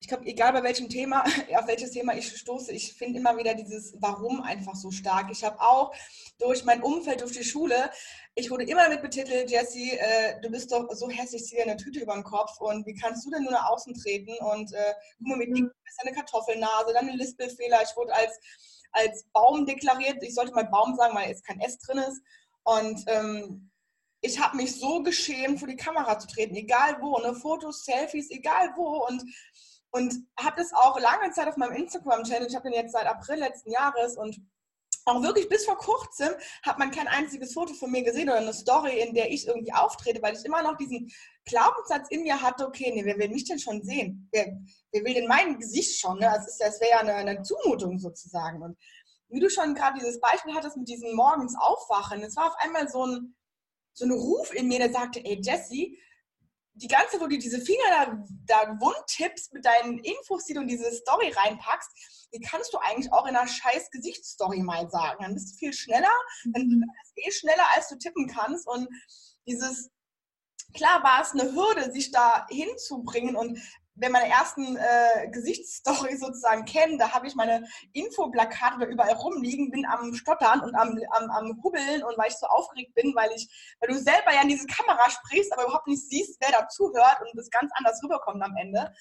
ich glaube, egal bei welchem Thema, auf welches Thema ich stoße, ich finde immer wieder dieses Warum einfach so stark. Ich habe auch durch mein Umfeld, durch die Schule, ich wurde immer mit betitelt, Jessie, äh, du bist doch so hässlich, zieh dir eine Tüte über den Kopf und wie kannst du denn nur nach außen treten und äh, guck mal, mit dick bist eine Kartoffelnase, dann ein Lispelfehler. Ich wurde als, als Baum deklariert, ich sollte mal Baum sagen, weil jetzt kein S drin ist. Und ähm, ich habe mich so geschämt, vor die Kamera zu treten, egal wo, ne? Fotos, Selfies, egal wo. Und und habe das auch lange Zeit auf meinem Instagram-Channel. Ich habe den jetzt seit April letzten Jahres und auch wirklich bis vor kurzem hat man kein einziges Foto von mir gesehen oder eine Story, in der ich irgendwie auftrete, weil ich immer noch diesen Glaubenssatz in mir hatte, okay, nee, wer will mich denn schon sehen? Wer, wer will denn mein Gesicht schon? Ne? Das, das wäre ja eine, eine, Zumutung sozusagen. Und wie du schon gerade dieses Beispiel hattest mit diesem morgens Aufwachen, es war auf einmal so ein, so ein Ruf in mir, der sagte, ey Jessie, die ganze, wo du diese Finger da, da wund tippst mit deinen Infos, die du in diese Story reinpackst, die kannst du eigentlich auch in einer scheiß Gesichtsstory mal sagen. Dann bist du viel schneller, dann mhm. ist es eh schneller, als du tippen kannst. Und dieses, klar war es eine Hürde, sich da hinzubringen und wer meine ersten äh, Gesichtsstories sozusagen kennt, da habe ich meine Infoplakate überall rumliegen, bin am Stottern und am, am, am Hubbeln und weil ich so aufgeregt bin, weil ich, weil du selber ja in diese Kamera sprichst, aber überhaupt nicht siehst, wer da zuhört und das ganz anders rüberkommt am Ende.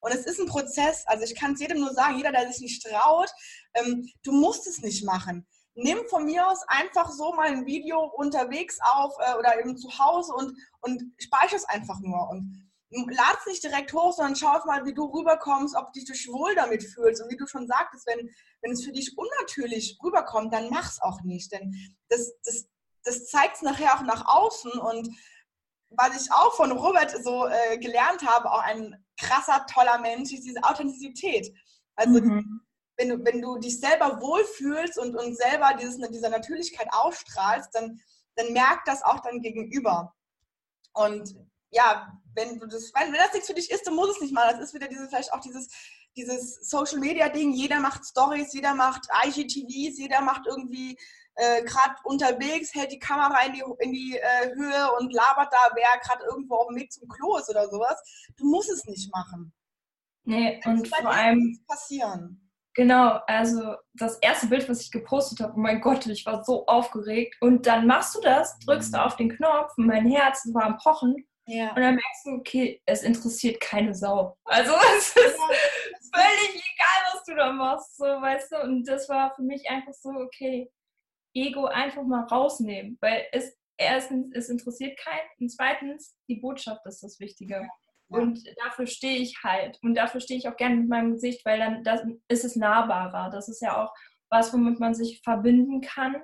Und es ist ein Prozess. Also ich kann es jedem nur sagen, jeder, der sich nicht traut, ähm, du musst es nicht machen. Nimm von mir aus einfach so mal ein Video unterwegs auf äh, oder eben zu Hause und, und speichere es einfach nur. Und lad es nicht direkt hoch, sondern schau mal, wie du rüberkommst, ob du dich wohl damit fühlst. Und wie du schon sagtest, wenn, wenn es für dich unnatürlich rüberkommt, dann mach es auch nicht. Denn das, das, das zeigt es nachher auch nach außen. Und was ich auch von Robert so äh, gelernt habe, auch ein krasser, toller Mensch, ist diese Authentizität. Also mhm. wenn, du, wenn du dich selber wohlfühlst und, und selber dieses, diese Natürlichkeit ausstrahlst, dann, dann merkt das auch dein Gegenüber. Und ja, wenn du das, wenn, das nichts für dich ist, dann muss es nicht mal. Das ist wieder dieses, vielleicht auch dieses, dieses Social Media Ding. Jeder macht Stories, jeder macht IGTVs, jeder macht irgendwie äh, gerade unterwegs, hält die Kamera in die, in die äh, Höhe und labert da, wer gerade irgendwo auf dem Weg zum Klo ist oder sowas. Du musst es nicht machen. Nee, das und vor allem passieren. Genau, also das erste Bild, was ich gepostet habe, oh mein Gott, ich war so aufgeregt. Und dann machst du das, drückst du auf den Knopf, mein Herz war am Pochen ja. Und dann merkst du, okay, es interessiert keine Sau. Also es ist ja. völlig egal, was du da machst, so weißt du. Und das war für mich einfach so, okay, Ego einfach mal rausnehmen, weil es erstens, es interessiert keinen und zweitens, die Botschaft ist das Wichtige. Ja. Und dafür stehe ich halt. Und dafür stehe ich auch gerne mit meinem Gesicht, weil dann das, ist es nahbarer. Das ist ja auch was, womit man sich verbinden kann.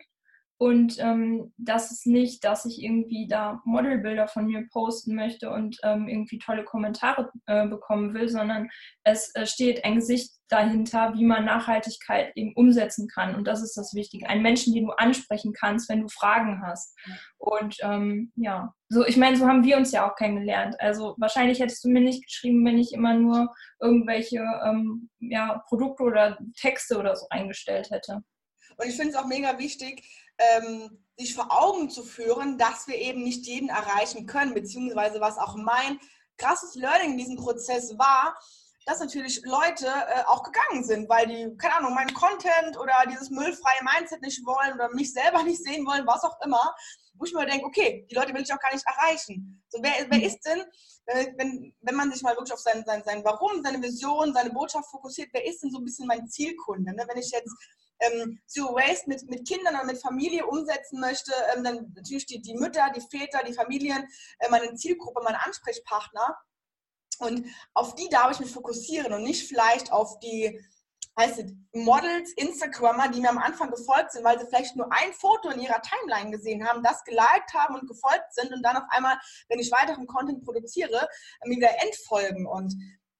Und ähm, das ist nicht, dass ich irgendwie da Modelbilder von mir posten möchte und ähm, irgendwie tolle Kommentare äh, bekommen will, sondern es äh, steht ein Gesicht dahinter, wie man Nachhaltigkeit eben umsetzen kann. Und das ist das Wichtige. Ein Menschen, den du ansprechen kannst, wenn du Fragen hast. Und ähm, ja, so, ich meine, so haben wir uns ja auch kennengelernt. Also wahrscheinlich hättest du mir nicht geschrieben, wenn ich immer nur irgendwelche ähm, ja, Produkte oder Texte oder so eingestellt hätte. Und ich finde es auch mega wichtig, ähm, sich vor Augen zu führen, dass wir eben nicht jeden erreichen können, beziehungsweise was auch mein krasses Learning in diesem Prozess war, dass natürlich Leute äh, auch gegangen sind, weil die, keine Ahnung, meinen Content oder dieses müllfreie Mindset nicht wollen oder mich selber nicht sehen wollen, was auch immer, wo ich mir denke, okay, die Leute will ich auch gar nicht erreichen. So, wer, wer ist denn, wenn, wenn man sich mal wirklich auf sein, sein, sein Warum, seine Vision, seine Botschaft fokussiert, wer ist denn so ein bisschen mein Zielkunde? Ne? Wenn ich jetzt ähm, Zero Waste mit, mit Kindern und mit Familie umsetzen möchte, ähm, dann natürlich die, die Mütter, die Väter, die Familien, äh, meine Zielgruppe, meine Ansprechpartner. Und auf die darf ich mich fokussieren und nicht vielleicht auf die heißt es, Models, Instagrammer, die mir am Anfang gefolgt sind, weil sie vielleicht nur ein Foto in ihrer Timeline gesehen haben, das geliked haben und gefolgt sind und dann auf einmal, wenn ich weiteren Content produziere, mir wieder entfolgen. Und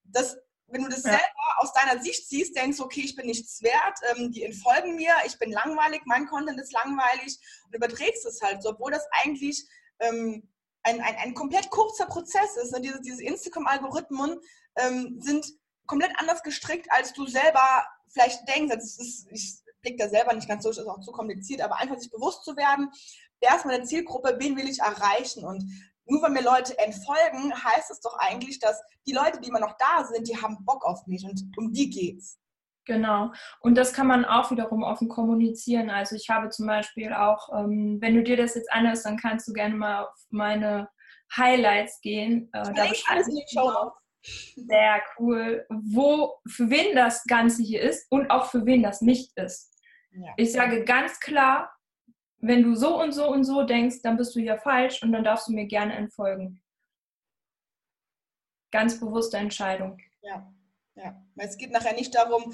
das wenn du das ja. selber aus deiner Sicht siehst, denkst du, okay, ich bin nichts wert, ähm, die entfolgen mir, ich bin langweilig, mein Content ist langweilig und überträgst es halt so, obwohl das eigentlich ähm, ein, ein, ein komplett kurzer Prozess ist. Ne? Diese, diese Instagram-Algorithmen ähm, sind komplett anders gestrickt, als du selber vielleicht denkst. Das ist, ich blicke da selber nicht ganz durch, ist auch zu kompliziert, aber einfach sich bewusst zu werden, wer ist meine Zielgruppe, wen will ich erreichen und nur weil mir Leute entfolgen, heißt es doch eigentlich, dass die Leute, die immer noch da sind, die haben Bock auf mich und um die geht's. Genau. Und das kann man auch wiederum offen kommunizieren. Also ich habe zum Beispiel auch, ähm, wenn du dir das jetzt anhörst, dann kannst du gerne mal auf meine Highlights gehen. Äh, da beschreibe ich sehr cool, wo, für wen das Ganze hier ist und auch für wen das nicht ist. Ja. Ich sage ganz klar, wenn du so und so und so denkst, dann bist du hier falsch und dann darfst du mir gerne entfolgen. Ganz bewusste Entscheidung. Ja, ja. Es geht nachher nicht darum,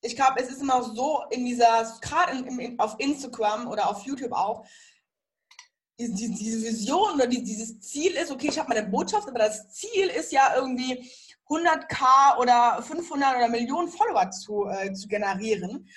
ich glaube, es ist immer so in dieser, gerade auf Instagram oder auf YouTube auch, diese, diese Vision oder dieses Ziel ist, okay, ich habe meine Botschaft, aber das Ziel ist ja irgendwie 100k oder 500 oder Millionen Follower zu, äh, zu generieren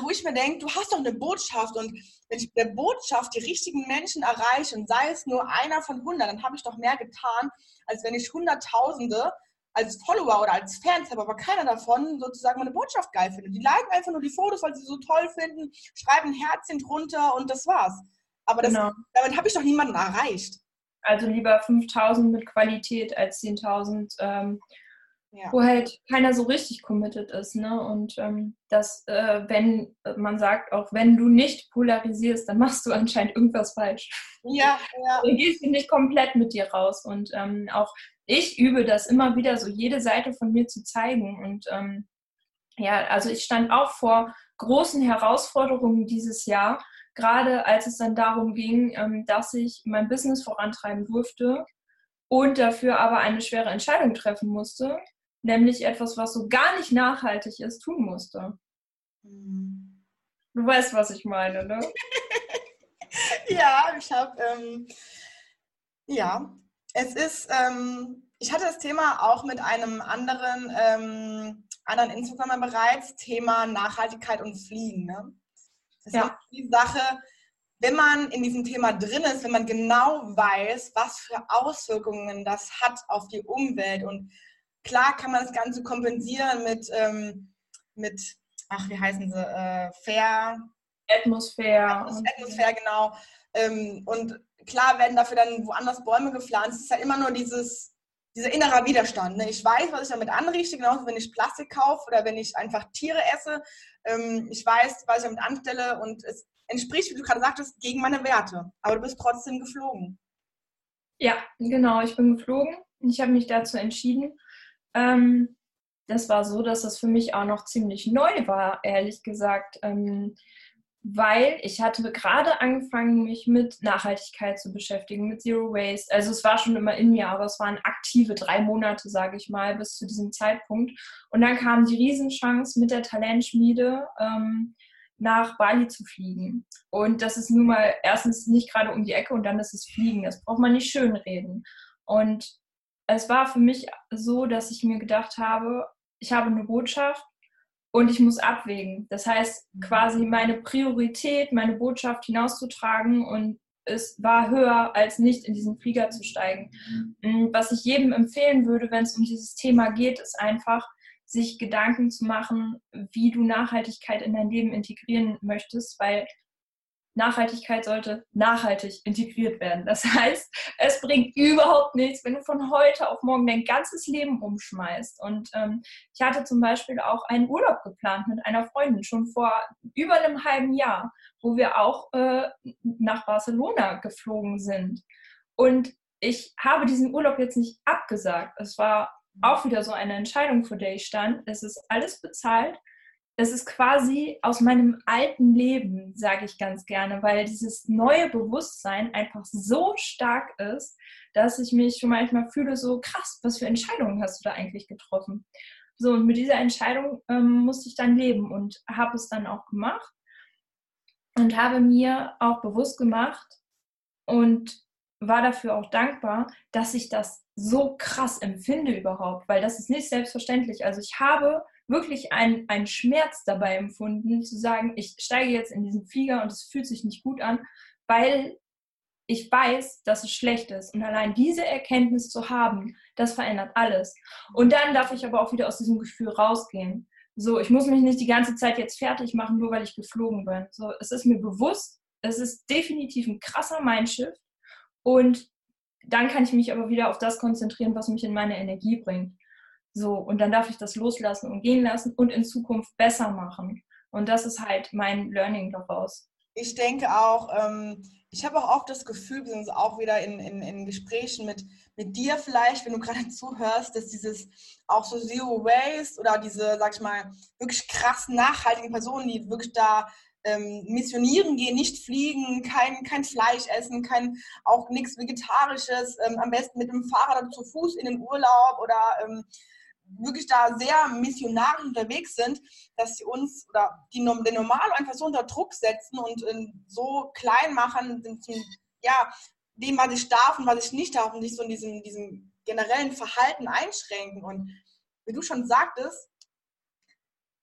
wo ich mir denke, du hast doch eine Botschaft und wenn ich mit der Botschaft die richtigen Menschen erreiche und sei es nur einer von 100, dann habe ich doch mehr getan, als wenn ich Hunderttausende als Follower oder als Fans habe, aber keiner davon sozusagen meine Botschaft geil findet. Die liken einfach nur die Fotos, weil sie so toll finden, schreiben ein Herzchen drunter und das war's. Aber das, genau. damit habe ich doch niemanden erreicht. Also lieber 5000 mit Qualität als 10.000, ähm, ja. wo halt keiner so richtig committed ist. Ne? Und ähm, dass, äh, wenn man sagt, auch wenn du nicht polarisierst, dann machst du anscheinend irgendwas falsch. Ja, ja. Dann gehst du nicht komplett mit dir raus. Und ähm, auch ich übe das immer wieder, so jede Seite von mir zu zeigen. Und ähm, ja, also ich stand auch vor großen Herausforderungen dieses Jahr, gerade als es dann darum ging, ähm, dass ich mein Business vorantreiben durfte und dafür aber eine schwere Entscheidung treffen musste, nämlich etwas, was so gar nicht nachhaltig ist, tun musste. Mhm. Du weißt, was ich meine, ne? ja, ich habe, ähm, ja, es ist, ähm, ich hatte das Thema auch mit einem anderen, ähm, anderen Instagramer bereits, Thema Nachhaltigkeit und Fliegen. Ne? Das ja. ist die Sache, wenn man in diesem Thema drin ist, wenn man genau weiß, was für Auswirkungen das hat auf die Umwelt und klar kann man das Ganze kompensieren mit, ähm, mit ach, wie heißen sie, äh, Fair. Atmosphäre. Atmosphäre, genau. Ähm, und klar werden dafür dann woanders Bäume gepflanzt. Es ist ja immer nur dieses, dieser innere Widerstand. Ne? Ich weiß, was ich damit anrichte, genauso wenn ich Plastik kaufe oder wenn ich einfach Tiere esse. Ähm, ich weiß, was ich damit anstelle und es entspricht, wie du gerade sagtest, gegen meine Werte. Aber du bist trotzdem geflogen. Ja, genau, ich bin geflogen. Ich habe mich dazu entschieden. Ähm, das war so, dass das für mich auch noch ziemlich neu war, ehrlich gesagt. Ähm, weil ich hatte gerade angefangen, mich mit Nachhaltigkeit zu beschäftigen, mit Zero Waste. Also es war schon immer in mir, aber es waren aktive drei Monate, sage ich mal, bis zu diesem Zeitpunkt. Und dann kam die Riesenchance mit der Talentschmiede ähm, nach Bali zu fliegen. Und das ist nun mal erstens nicht gerade um die Ecke und dann ist es Fliegen. Das braucht man nicht schönreden. Und es war für mich so, dass ich mir gedacht habe, ich habe eine Botschaft und ich muss abwägen. Das heißt, quasi meine Priorität, meine Botschaft hinauszutragen und es war höher, als nicht in diesen Flieger zu steigen. Mm, was ich jedem empfehlen würde, wenn es um dieses Thema geht, ist einfach, sich Gedanken zu machen, wie du Nachhaltigkeit in dein Leben integrieren möchtest, weil Nachhaltigkeit sollte nachhaltig integriert werden. Das heißt, es bringt überhaupt nichts, wenn du von heute auf morgen dein ganzes Leben umschmeißt. Und ähm, ich hatte zum Beispiel auch einen Urlaub geplant mit einer Freundin schon vor über einem halben Jahr, wo wir auch äh, nach Barcelona geflogen sind. Und ich habe diesen Urlaub jetzt nicht abgesagt. Es war auch wieder so eine Entscheidung, vor der ich stand. Es ist alles bezahlt es ist quasi aus meinem alten Leben, sage ich ganz gerne, weil dieses neue Bewusstsein einfach so stark ist, dass ich mich schon manchmal fühle, so krass, was für Entscheidungen hast du da eigentlich getroffen? So, und mit dieser Entscheidung ähm, musste ich dann leben und habe es dann auch gemacht und habe mir auch bewusst gemacht und war dafür auch dankbar, dass ich das so krass empfinde überhaupt, weil das ist nicht selbstverständlich. Also ich habe wirklich einen, einen Schmerz dabei empfunden, zu sagen, ich steige jetzt in diesen Flieger und es fühlt sich nicht gut an, weil ich weiß, dass es schlecht ist. Und allein diese Erkenntnis zu haben, das verändert alles. Und dann darf ich aber auch wieder aus diesem Gefühl rausgehen. So, ich muss mich nicht die ganze Zeit jetzt fertig machen, nur weil ich geflogen bin. So, es ist mir bewusst, es ist definitiv ein krasser Mindshift. Und dann kann ich mich aber wieder auf das konzentrieren, was mich in meine Energie bringt. So, und dann darf ich das loslassen und gehen lassen und in Zukunft besser machen. Und das ist halt mein Learning daraus. Ich denke auch, ähm, ich habe auch oft das Gefühl, wir sind auch wieder in, in, in Gesprächen mit, mit dir vielleicht, wenn du gerade zuhörst, dass dieses auch so Zero Waste oder diese, sag ich mal, wirklich krass nachhaltigen Personen, die wirklich da ähm, missionieren gehen, nicht fliegen, kein, kein Fleisch essen, kein, auch nichts Vegetarisches, ähm, am besten mit dem Fahrrad zu Fuß in den Urlaub oder ähm, wirklich da sehr missionarisch unterwegs sind, dass sie uns oder die, den Normalo einfach so unter Druck setzen und äh, so klein machen, zum, ja, dem, was ich darf und was ich nicht darf und sich so in diesem, diesem generellen Verhalten einschränken. Und wie du schon sagtest,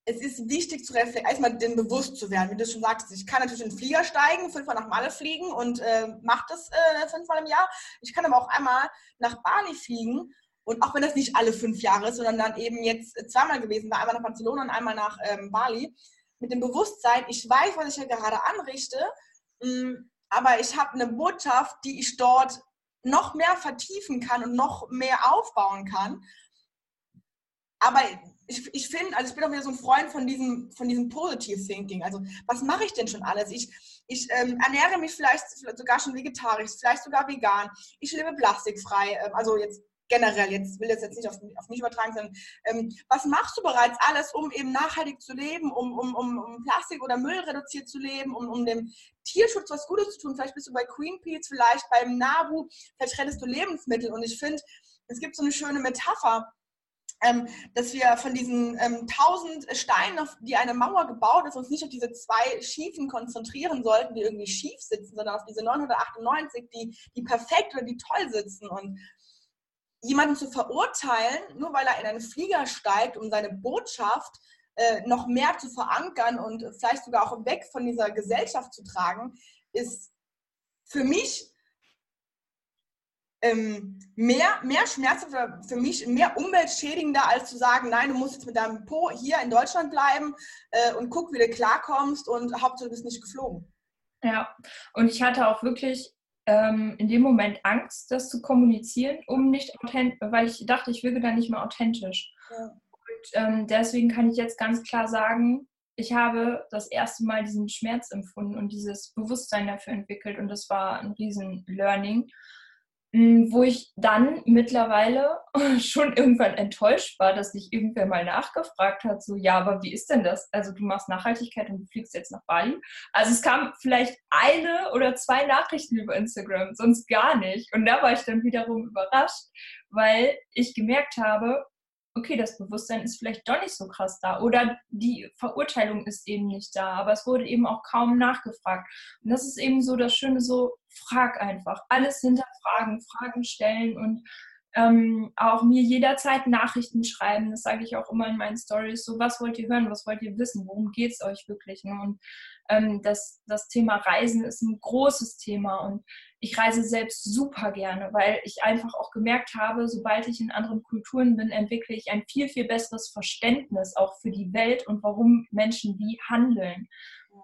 es ist wichtig zu erstmal den bewusst zu werden, wie du schon sagtest. Ich kann natürlich in den Flieger steigen, fünfmal nach Malle fliegen und äh, mache das äh, fünfmal im Jahr. Ich kann aber auch einmal nach Bali fliegen und auch wenn das nicht alle fünf Jahre ist, sondern dann eben jetzt zweimal gewesen war, einmal nach Barcelona und einmal nach ähm, Bali, mit dem Bewusstsein, ich weiß, was ich hier gerade anrichte, mh, mm, aber ich habe eine Botschaft, die ich dort noch mehr vertiefen kann und noch mehr aufbauen kann. Aber ich, ich finde, also ich bin auch wieder so ein Freund von diesem, von diesem Positive Thinking. Also, was mache ich denn schon alles? Ich, ich ähm, ernähre mich vielleicht, vielleicht sogar schon vegetarisch, vielleicht sogar vegan. Ich lebe plastikfrei. Ähm, also jetzt generell, jetzt will das jetzt nicht auf, auf mich übertragen, sondern ähm, was machst du bereits alles, um eben nachhaltig zu leben, um, um, um, um Plastik oder Müll reduziert zu leben, um, um dem Tierschutz was Gutes zu tun? Vielleicht bist du bei Greenpeace, vielleicht beim NABU, vielleicht rettest du Lebensmittel. Und ich finde, es gibt so eine schöne Metapher ähm, dass wir von diesen ähm, tausend Steinen, auf die eine Mauer gebaut ist, uns nicht auf diese zwei Schiefen konzentrieren sollten, die irgendwie schief sitzen, sondern auf diese 998, die, die perfekt oder die toll sitzen. Und jemanden zu verurteilen, nur weil er in einen Flieger steigt, um seine Botschaft äh, noch mehr zu verankern und vielleicht sogar auch weg von dieser Gesellschaft zu tragen, ist für mich ähm, mehr, mehr für, für mich, mehr umweltschädigender, als zu sagen, nein, du musst jetzt mit deinem Po hier in Deutschland bleiben äh, und guck, wie du klarkommst und Hauptsache du bist nicht geflogen. Ja, und ich hatte auch wirklich ähm, in dem Moment Angst, das zu kommunizieren, um nicht authentisch, weil ich dachte, ich wirke dann nicht mehr authentisch. Ja. Und ähm, deswegen kann ich jetzt ganz klar sagen, ich habe das erste Mal diesen Schmerz empfunden und dieses Bewusstsein dafür entwickelt und das war ein riesen Learning. Hm, wo ich dann mittlerweile schon irgendwann enttäuscht war, dass sich irgendwer mal nachgefragt hat, so, ja, aber wie ist denn das? Also du machst Nachhaltigkeit und du fliegst jetzt nach Bali. Also es kam vielleicht eine oder zwei Nachrichten über Instagram, sonst gar nicht. Und da war ich dann wiederum überrascht, weil ich gemerkt habe, okay, das Bewusstsein ist vielleicht doch nicht so krass da oder die Verurteilung ist eben nicht da, aber es wurde eben auch kaum nachgefragt. Und das ist eben so das Schöne, so frag einfach, alles hinterfragen, Fragen stellen und ähm, auch mir jederzeit Nachrichten schreiben. Das sage ich auch immer in meinen Stories. So, was wollt ihr hören? Was wollt ihr wissen? Worum geht es euch wirklich? Ne? Und ähm, das, das Thema Reisen ist ein großes Thema und ich reise selbst super gerne, weil ich einfach auch gemerkt habe, sobald ich in anderen Kulturen bin, entwickle ich ein viel, viel besseres Verständnis auch für die Welt und warum Menschen wie handeln.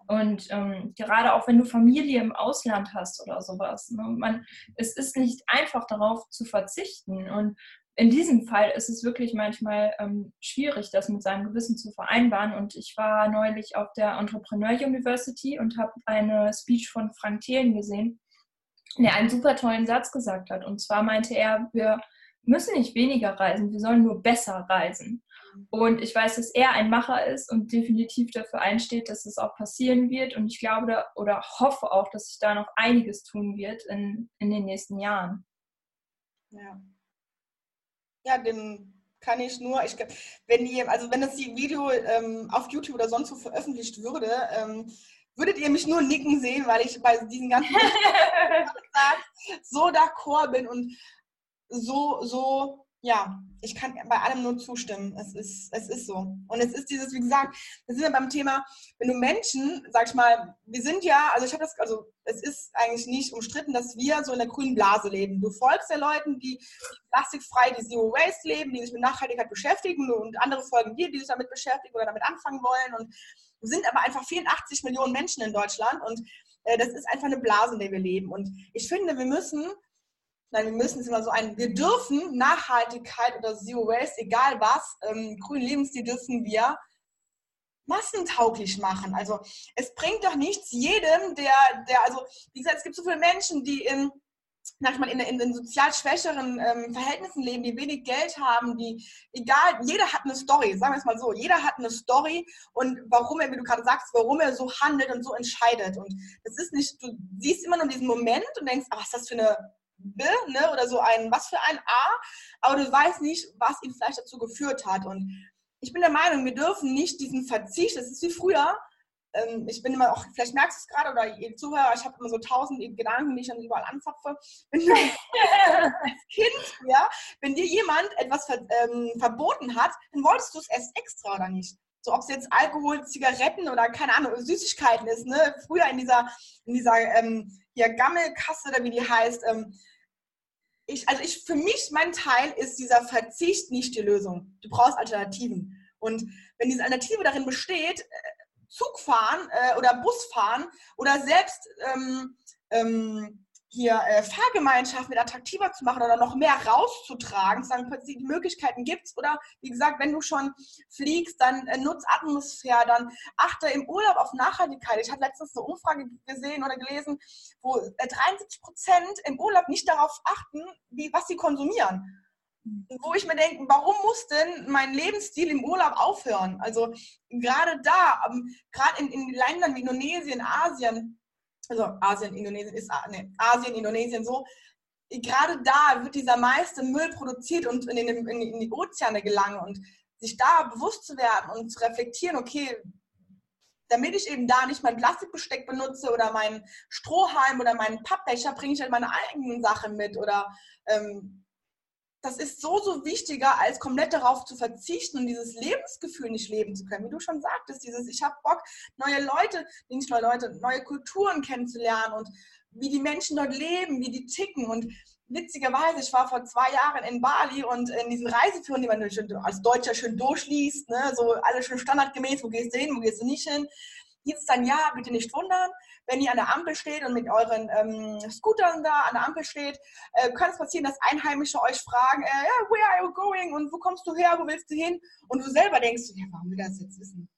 Und ähm, gerade auch wenn du Familie im Ausland hast oder sowas, ne, man, es ist nicht einfach darauf zu verzichten. Und in diesem Fall ist es wirklich manchmal ähm, schwierig, das mit seinem Gewissen zu vereinbaren. Und ich war neulich auf der Entrepreneur University und habe eine Speech von Frank Thelen gesehen, der einen super tollen Satz gesagt hat. Und zwar meinte er, wir müssen nicht weniger reisen, wir sollen nur besser reisen. Und ich weiß, dass er ein Macher ist und definitiv dafür einsteht, dass es auch passieren wird. Und ich glaube oder hoffe auch, dass sich da noch einiges tun wird in, in den nächsten Jahren. Ja. Ja, dem kann ich nur, ich, wenn die, also wenn das die Video ähm, auf YouTube oder sonst wo veröffentlicht würde, ähm, würdet ihr mich nur nicken sehen, weil ich bei diesen ganzen so d'accord bin und so, so ja, ich kann bei allem nur zustimmen. Es ist, es ist so. Und es ist dieses, wie gesagt, wir sind ja beim Thema, wenn du Menschen, sag ich mal, wir sind ja, also ich habe das, also es ist eigentlich nicht umstritten, dass wir so in der grünen Blase leben. Du folgst ja Leuten, die plastikfrei, die Zero Waste leben, die sich mit Nachhaltigkeit beschäftigen und andere folgen dir, die sich damit beschäftigen oder damit anfangen wollen. Und wir sind aber einfach 84 Millionen Menschen in Deutschland und äh, das ist einfach eine Blase, in der wir leben. Und ich finde, wir müssen Nein, wir müssen es immer so ein, wir dürfen Nachhaltigkeit oder Zero Waste, egal was, ähm, grünen Lebensstil dürfen wir massentauglich machen. Also es bringt doch nichts jedem, der, der, also wie gesagt, es gibt so viele Menschen, die in, sag mal, in, in, in sozial schwächeren ähm, Verhältnissen leben, die wenig Geld haben, die, egal, jeder hat eine Story, sagen wir es mal so, jeder hat eine Story und warum er, wie du gerade sagst, warum er so handelt und so entscheidet. Und das ist nicht, du siehst immer nur diesen Moment und denkst, ach, was ist das für eine B, ne, oder so ein, was für ein A, aber du weißt nicht, was ihn vielleicht dazu geführt hat. Und ich bin der Meinung, wir dürfen nicht diesen Verzicht, das ist wie früher, ähm, ich bin immer auch, vielleicht merkst du es gerade oder ihr Zuhörer, ich habe immer so tausend Gedanken, die ich dann überall anzapfe. Wenn du als Kind, ja, wenn dir jemand etwas ver, ähm, verboten hat, dann wolltest du es erst extra oder nicht? So, ob es jetzt Alkohol, Zigaretten oder keine Ahnung, Süßigkeiten ist, ne? Früher in dieser, in dieser ähm, hier Gammelkasse oder wie die heißt, ähm, ich, also ich, für mich, mein Teil ist dieser Verzicht nicht die Lösung. Du brauchst Alternativen. Und wenn diese Alternative darin besteht, äh, Zug fahren äh, oder Bus fahren oder selbst ähm, ähm, hier äh, Fahrgemeinschaften mit attraktiver zu machen oder noch mehr rauszutragen, sagen, die Möglichkeiten gibt es. Oder wie gesagt, wenn du schon fliegst, dann äh, nutz Atmosphäre, dann achte im Urlaub auf Nachhaltigkeit. Ich habe letztens eine Umfrage gesehen oder gelesen, wo äh, 73 Prozent im Urlaub nicht darauf achten, wie, was sie konsumieren. Wo ich mir denke, warum muss denn mein Lebensstil im Urlaub aufhören? Also gerade da, ähm, gerade in, in Ländern wie Indonesien, Asien, also Asien, Indonesien ist, nee, Asien, Indonesien so, gerade da wird dieser meiste Müll produziert und in, den, in die Ozeane gelangen und sich da bewusst zu werden und zu reflektieren, okay, damit ich eben da nicht mein Plastikbesteck benutze oder meinen Strohhalm oder meinen Pappbecher, bringe ich halt meine eigenen Sachen mit oder ähm, das ist so, so wichtiger, als komplett darauf zu verzichten und dieses Lebensgefühl nicht leben zu können. Wie du schon sagtest, dieses, ich habe Bock, neue Leute, nicht neue Leute, neue Kulturen kennenzulernen und wie die Menschen dort leben, wie die ticken. Und witzigerweise, ich war vor zwei Jahren in Bali und in diesen Reiseführern, die man als Deutscher schön durchliest, ne, so alles schön standardgemäß, wo gehst du hin, wo gehst du nicht hin, hieß es dann, ja, bitte nicht wundern, wenn ihr an der Ampel steht und mit euren ähm, Scootern da an der Ampel steht, äh, kann es passieren, dass Einheimische euch fragen, äh, yeah, where are you going und wo kommst du her, wo willst du hin? Und du selber denkst, ja, warum will das jetzt wissen?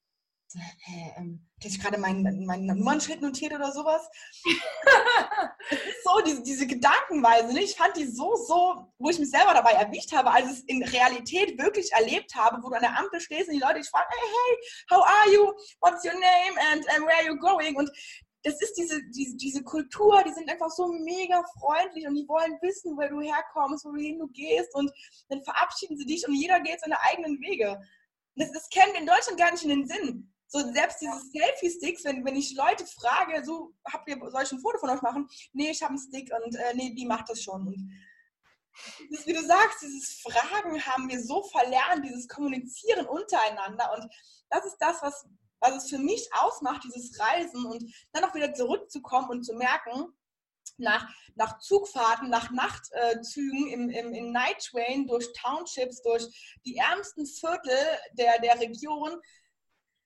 Hä, ähm, hätte ich gerade meinen, meinen Nummernschild notiert oder sowas? so, diese, diese Gedankenweise, ne? ich fand die so, so, wo ich mich selber dabei erwischt habe, als ich es in Realität wirklich erlebt habe, wo du an der Ampel stehst und die Leute dich fragen, hey, hey, how are you? What's your name? And, and where are you going? Und das ist diese, diese, diese Kultur, die sind einfach so mega freundlich und die wollen wissen, woher du herkommst, wohin du gehst und dann verabschieden sie dich und jeder geht seine eigenen Wege. Das, das kennen wir in Deutschland gar nicht in den Sinn. So selbst diese Selfie-Sticks, wenn, wenn ich Leute frage, so, habt ihr solch ein Foto von euch machen? Nee, ich habe einen Stick und äh, nee, die macht das schon. Und das, wie du sagst, dieses Fragen haben wir so verlernt, dieses Kommunizieren untereinander. Und das ist das, was, was es für mich ausmacht, dieses Reisen und dann auch wieder zurückzukommen und zu merken, nach, nach Zugfahrten, nach Nachtzügen im, im, im Night Train durch Townships, durch die ärmsten Viertel der, der Region,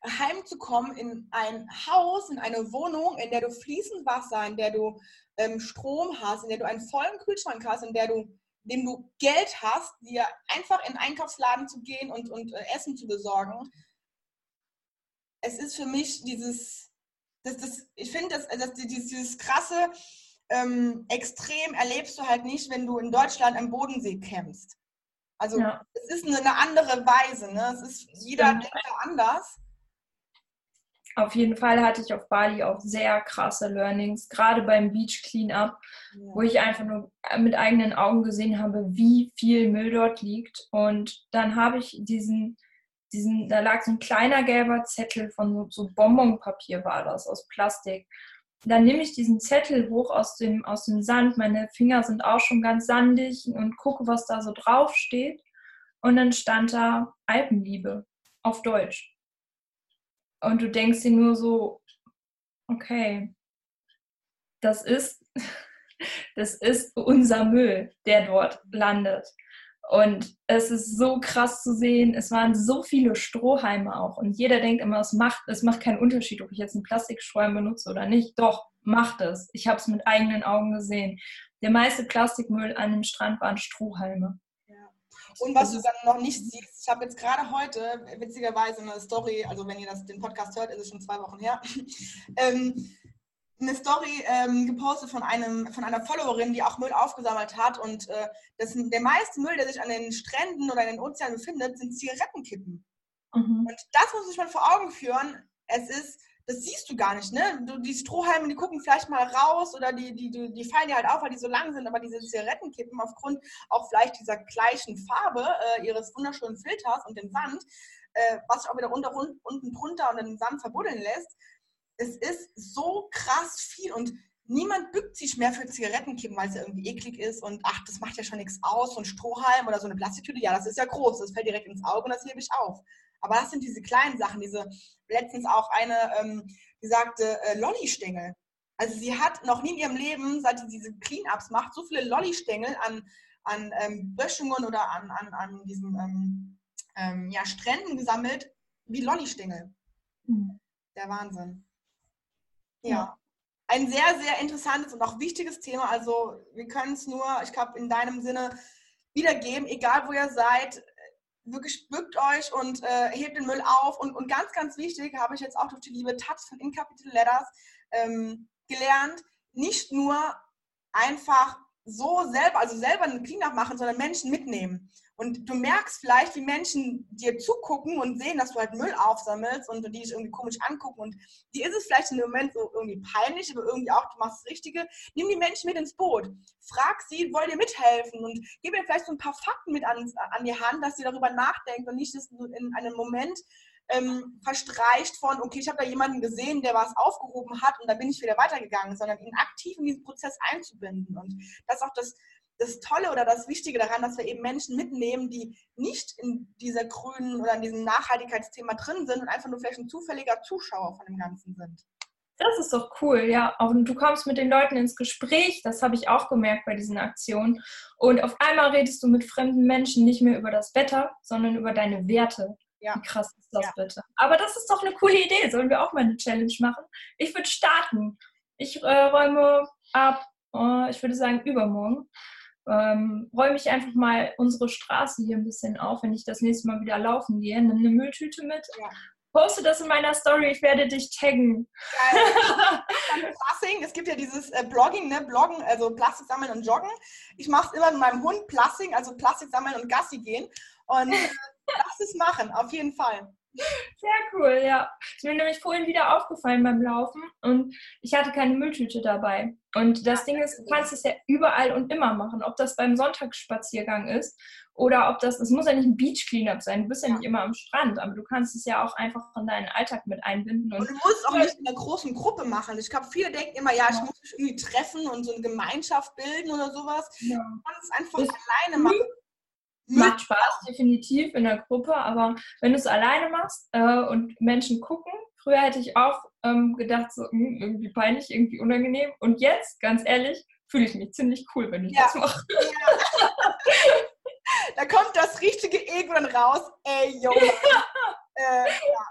heimzukommen in ein Haus, in eine Wohnung, in der du fließend Wasser, in der du ähm, Strom hast, in der du einen vollen Kühlschrank hast, in der du, dem du Geld hast, dir einfach in den Einkaufsladen zu gehen und, und äh, Essen zu besorgen. Es ist für mich dieses, das, das, ich finde, das, das, dieses, dieses krasse ähm, Extrem erlebst du halt nicht, wenn du in Deutschland am Bodensee kämpfst. Also ja. es ist eine, eine, andere Weise. Ne? Es ist, jeder denkt da anders. Auf jeden Fall hatte ich auf Bali auch sehr krasse Learnings, gerade beim Beach Cleanup, ja. wo ich einfach nur mit eigenen Augen gesehen habe, wie viel Müll dort liegt. Und dann habe ich diesen, diesen, da lag so ein kleiner gelber Zettel von so Bonbonpapier war das, aus Plastik. Dann nehme ich diesen Zettel hoch aus dem, aus dem Sand, meine Finger sind auch schon ganz sandig und gucke, was da so drauf steht. Und dann stand da Alpenliebe auf Deutsch. Und du denkst dir nur so, okay, das ist, das ist unser Müll, der dort landet. Und es ist so krass zu sehen. Es waren so viele Strohhalme auch. Und jeder denkt immer, es macht, es macht keinen Unterschied, ob ich jetzt einen Plastikstrohhalm benutze oder nicht. Doch, macht es. Ich habe es mit eigenen Augen gesehen. Der meiste Plastikmüll an dem Strand waren Strohhalme. Und was du dann noch nicht siehst, ich habe jetzt gerade heute, witzigerweise, eine Story, also wenn ihr das, den Podcast hört, ist es schon zwei Wochen her, ähm, eine Story ähm, gepostet von, einem, von einer Followerin, die auch Müll aufgesammelt hat. Und äh, das, der meiste Müll, der sich an den Stränden oder in den Ozeanen befindet, sind Zigarettenkippen. Mhm. Und das muss ich mal vor Augen führen. Es ist das siehst du gar nicht, ne? Die Strohhalme, die gucken vielleicht mal raus oder die, die, die, die fallen dir halt auf, weil die so lang sind, aber diese Zigarettenkippen aufgrund auch vielleicht dieser gleichen Farbe äh, ihres wunderschönen Filters und dem Sand, äh, was sich auch wieder unter, unten drunter und den Sand verbuddeln lässt, es ist so krass viel und niemand bückt sich mehr für Zigarettenkippen, weil es ja irgendwie eklig ist und ach, das macht ja schon nichts aus, so ein Strohhalm oder so eine Plastiktüte, ja, das ist ja groß, das fällt direkt ins Auge und das hebe ich auf. Aber das sind diese kleinen Sachen, diese, letztens auch eine, ähm, die sagte, äh, Lolli-Stängel. Also sie hat noch nie in ihrem Leben, seit sie diese Clean-Ups macht, so viele Lolli-Stängel an, an ähm, Böschungen oder an, an, an diesen ähm, ähm, ja, Stränden gesammelt, wie Lolli-Stängel. Mhm. Der Wahnsinn. Ja. ja. ein sehr, sehr interessantes und auch wichtiges Thema. Also wir können es nur, ich glaube, in deinem Sinne wiedergeben, egal wo ihr seid, wirklich bückt euch und äh, hebt den Müll auf. Und, und ganz, ganz wichtig, habe ich jetzt auch durch die liebe Taz von In Capital Letters ähm, gelernt, nicht nur einfach so selber, also selber einen Cleanup machen, sondern Menschen mitnehmen. Und du merkst vielleicht, wie Menschen dir zugucken und sehen, dass du halt Müll aufsammelst und die dich irgendwie komisch angucken. Und dir ist es vielleicht in dem Moment so irgendwie peinlich, aber irgendwie auch, du machst das Richtige. Nimm die Menschen mit ins Boot. Frag sie, wollt ihr mithelfen? Und gib ihr vielleicht so ein paar Fakten mit an, an die Hand, dass sie darüber nachdenkt und nicht in einem Moment ähm, verstreicht von, okay, ich habe da jemanden gesehen, der was aufgehoben hat und dann bin ich wieder weitergegangen, sondern ihn aktiv in diesen Prozess einzubinden. Und das ist auch das das Tolle oder das Wichtige daran, dass wir eben Menschen mitnehmen, die nicht in dieser grünen oder in diesem Nachhaltigkeitsthema drin sind und einfach nur vielleicht ein zufälliger Zuschauer von dem Ganzen sind. Das ist doch cool, ja. Und du kommst mit den Leuten ins Gespräch, das habe ich auch gemerkt bei diesen Aktionen. Und auf einmal redest du mit fremden Menschen nicht mehr über das Wetter, sondern über deine Werte. Ja. Wie krass ist das ja. bitte? Aber das ist doch eine coole Idee. Sollen wir auch mal eine Challenge machen? Ich würde starten. Ich äh, räume ab, äh, ich würde sagen, übermorgen ähm, räume ich einfach mal unsere Straße hier ein bisschen auf, wenn ich das nächste Mal wieder laufen gehe. Nimm eine Mülltüte mit. Ja. Poste das in meiner Story, ich werde dich taggen. Geil. Plussing, es gibt ja dieses äh, Blogging, ne? Bloggen, also Plastik sammeln und joggen. Ich mache es immer mit meinem Hund, Plussing, also Plastik sammeln und Gassi gehen. Und äh, lass es machen, auf jeden Fall. Sehr cool, ja. Ist mir nämlich vorhin wieder aufgefallen beim Laufen und ich hatte keine Mülltüte dabei. Und das Ding ist, du kannst es ja überall und immer machen. Ob das beim Sonntagsspaziergang ist oder ob das, es muss ja nicht ein Beach Cleanup sein. Du bist ja nicht immer am Strand, aber du kannst es ja auch einfach in deinen Alltag mit einbinden. Und, und du musst auch nicht in einer großen Gruppe machen. Ich glaube, viele denken immer, ja, ich muss mich irgendwie treffen und so eine Gemeinschaft bilden oder sowas. Ja. Du kannst es einfach das alleine machen. Macht Spaß, definitiv in der Gruppe, aber wenn du es alleine machst äh, und Menschen gucken, früher hätte ich auch ähm, gedacht, so mh, hm, irgendwie peinlich, irgendwie unangenehm. Und jetzt, ganz ehrlich, fühle ich mich ziemlich cool, wenn ich ja. das mache. Ja. da kommt das richtige Ego dann raus. Ey, Junge. äh, ja.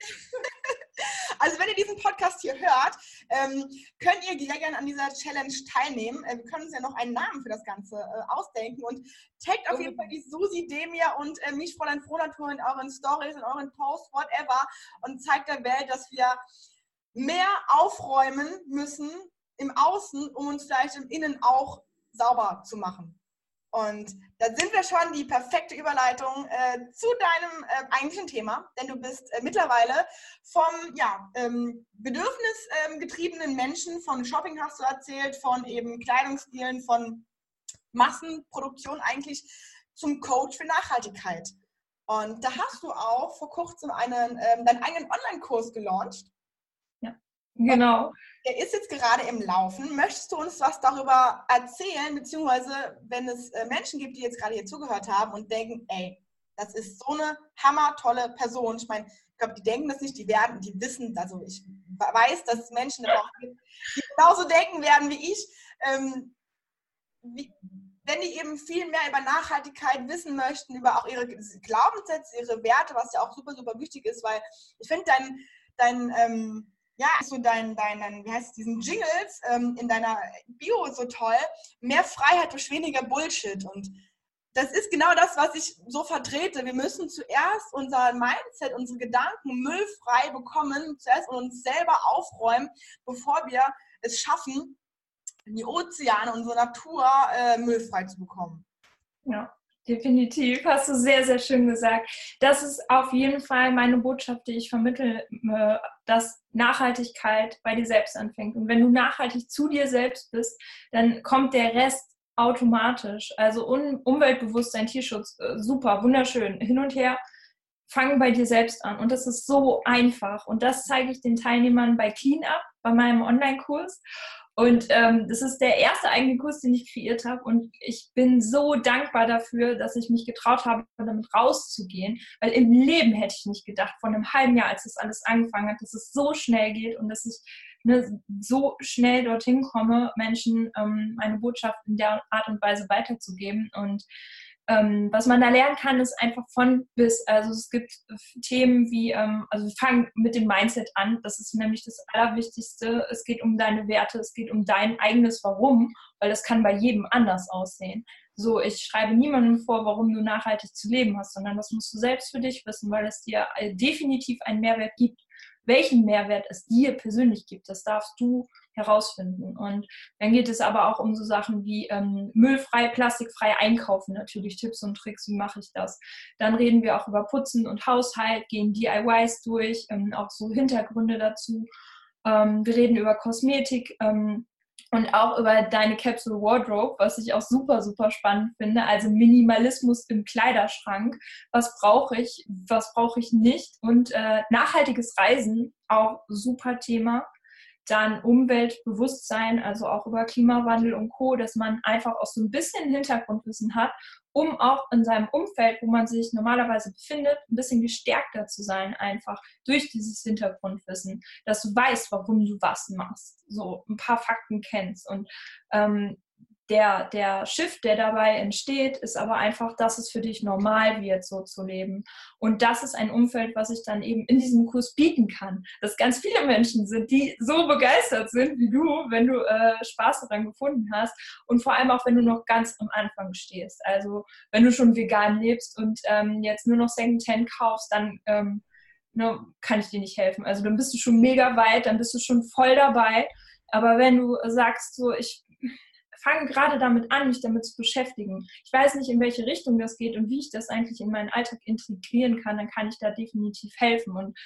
Also wenn ihr diesen Podcast hier hört, ähm, könnt ihr sehr gerne an dieser Challenge teilnehmen. Äh, wir können uns ja noch einen Namen für das Ganze äh, ausdenken und taggt auf jeden Fall die Susi Demir und äh, mich, Fräulein Frohnatur, in euren Stories, in euren Posts, whatever und zeigt der Welt, dass wir mehr aufräumen müssen im Außen, um uns vielleicht im Innen auch sauber zu machen. Und da sind wir schon die perfekte Überleitung äh, zu deinem äh, eigentlichen Thema, denn du bist äh, mittlerweile vom ja, ähm, bedürfnisgetriebenen Menschen, von Shopping hast du erzählt, von eben Kleidungsstilen, von Massenproduktion eigentlich zum Coach für Nachhaltigkeit. Und da hast du auch vor kurzem einen, ähm, deinen eigenen Online-Kurs gelauncht. Genau. Der ist jetzt gerade im Laufen. Möchtest du uns was darüber erzählen, beziehungsweise wenn es äh, Menschen gibt, die jetzt gerade hier zugehört haben und denken, ey, das ist so eine hammertolle Person. Ich meine, ich glaube, die denken das nicht, die werden, die wissen, also ich weiß, dass es Menschen gibt, die genauso denken werden wie ich. Ähm, wie, wenn die eben viel mehr über Nachhaltigkeit wissen möchten, über auch ihre Glaubenssätze, ihre Werte, was ja auch super, super wichtig ist, weil ich finde dein, dein ähm, ja, so dein, dein, wie heißt es, diesen Jingles ähm, in deiner Bio so toll. Mehr Freiheit durch weniger Bullshit. Und das ist genau das, was ich so vertrete. Wir müssen zuerst unser Mindset, unsere Gedanken müllfrei bekommen, zuerst uns selber aufräumen, bevor wir es schaffen, die Ozeane, unsere Natur äh, müllfrei zu bekommen. Ja. Definitiv, hast du sehr, sehr schön gesagt. Das ist auf jeden Fall meine Botschaft, die ich vermittle, äh, dass Nachhaltigkeit bei dir selbst anfängt. Und wenn du nachhaltig zu dir selbst bist, dann kommt der Rest automatisch. Also Umweltbewusstsein, Tierschutz, äh, super, wunderschön. Hin und her, fang bei dir selbst an. Und das ist so einfach. Und das zeige ich den Teilnehmern bei Cleanup, bei meinem Online-Kurs. Und ähm, das ist der erste eigene Kurs, den ich kreiert habe. Und ich bin so dankbar dafür, dass ich mich getraut habe, damit rauszugehen. Weil im Leben hätte ich nicht gedacht, vor einem halben Jahr, als das alles angefangen hat, dass es so schnell geht und dass ich ne, so schnell dorthin komme, Menschen ähm, meine Botschaft in der Art und Weise weiterzugeben. Und ähm, was man da lernen kann, ist einfach von bis. Also es gibt Themen wie, ähm, also wir fangen mit dem Mindset an. Das ist nämlich das Allerwichtigste. Es geht um deine Werte, es geht um dein eigenes Warum, weil das kann bei jedem anders aussehen. So, ich schreibe niemandem vor, warum du nachhaltig zu leben hast, sondern das musst du selbst für dich wissen, weil es dir äh, definitiv einen Mehrwert gibt welchen Mehrwert es dir persönlich gibt. Das darfst du herausfinden. Und dann geht es aber auch um so Sachen wie ähm, müllfrei, plastikfrei einkaufen, natürlich Tipps und Tricks, wie mache ich das. Dann reden wir auch über Putzen und Haushalt, gehen DIYs durch, ähm, auch so Hintergründe dazu. Ähm, wir reden über Kosmetik, ähm, und auch über deine Capsule Wardrobe, was ich auch super, super spannend finde. Also Minimalismus im Kleiderschrank. Was brauche ich, was brauche ich nicht? Und äh, nachhaltiges Reisen, auch super Thema dann Umweltbewusstsein, also auch über Klimawandel und Co., dass man einfach auch so ein bisschen Hintergrundwissen hat, um auch in seinem Umfeld, wo man sich normalerweise befindet, ein bisschen gestärkter zu sein, einfach durch dieses Hintergrundwissen, dass du weißt, warum du was machst, so ein paar Fakten kennst und ähm, der, der Shift, der dabei entsteht, ist aber einfach, dass es für dich normal wird, so zu leben. Und das ist ein Umfeld, was ich dann eben in diesem Kurs bieten kann. Dass ganz viele Menschen sind, die so begeistert sind wie du, wenn du äh, Spaß daran gefunden hast. Und vor allem auch, wenn du noch ganz am Anfang stehst. Also wenn du schon vegan lebst und ähm, jetzt nur noch Secondhand kaufst, dann ähm, ne, kann ich dir nicht helfen. Also dann bist du schon mega weit, dann bist du schon voll dabei. Aber wenn du sagst, so, ich fange gerade damit an, mich damit zu beschäftigen. Ich weiß nicht, in welche Richtung das geht und wie ich das eigentlich in meinen Alltag integrieren kann, dann kann ich da definitiv helfen. Und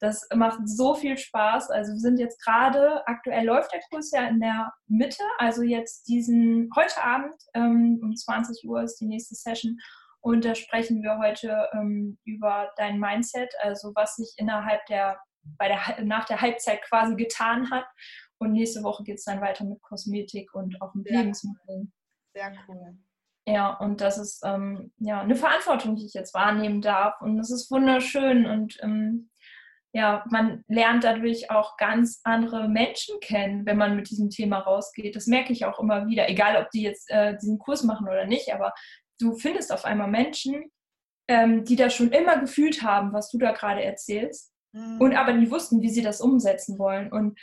das macht so viel Spaß. Also wir sind jetzt gerade, aktuell läuft der Kurs ja in der Mitte, also jetzt diesen, heute Abend ähm, um 20 Uhr ist die nächste Session. Und da sprechen wir heute ähm, über dein Mindset, also was sich innerhalb der, bei der, nach der Halbzeit quasi getan hat und nächste Woche geht es dann weiter mit Kosmetik und auch mit ja. Lebensmitteln. Sehr cool. Ja, und das ist ähm, ja eine Verantwortung, die ich jetzt wahrnehmen darf. Und das ist wunderschön. Und ähm, ja, man lernt dadurch auch ganz andere Menschen kennen, wenn man mit diesem Thema rausgeht. Das merke ich auch immer wieder, egal ob die jetzt äh, diesen Kurs machen oder nicht, aber du findest auf einmal Menschen, ähm, die das schon immer gefühlt haben, was du da gerade erzählst, mhm. und aber nie wussten, wie sie das umsetzen wollen. Und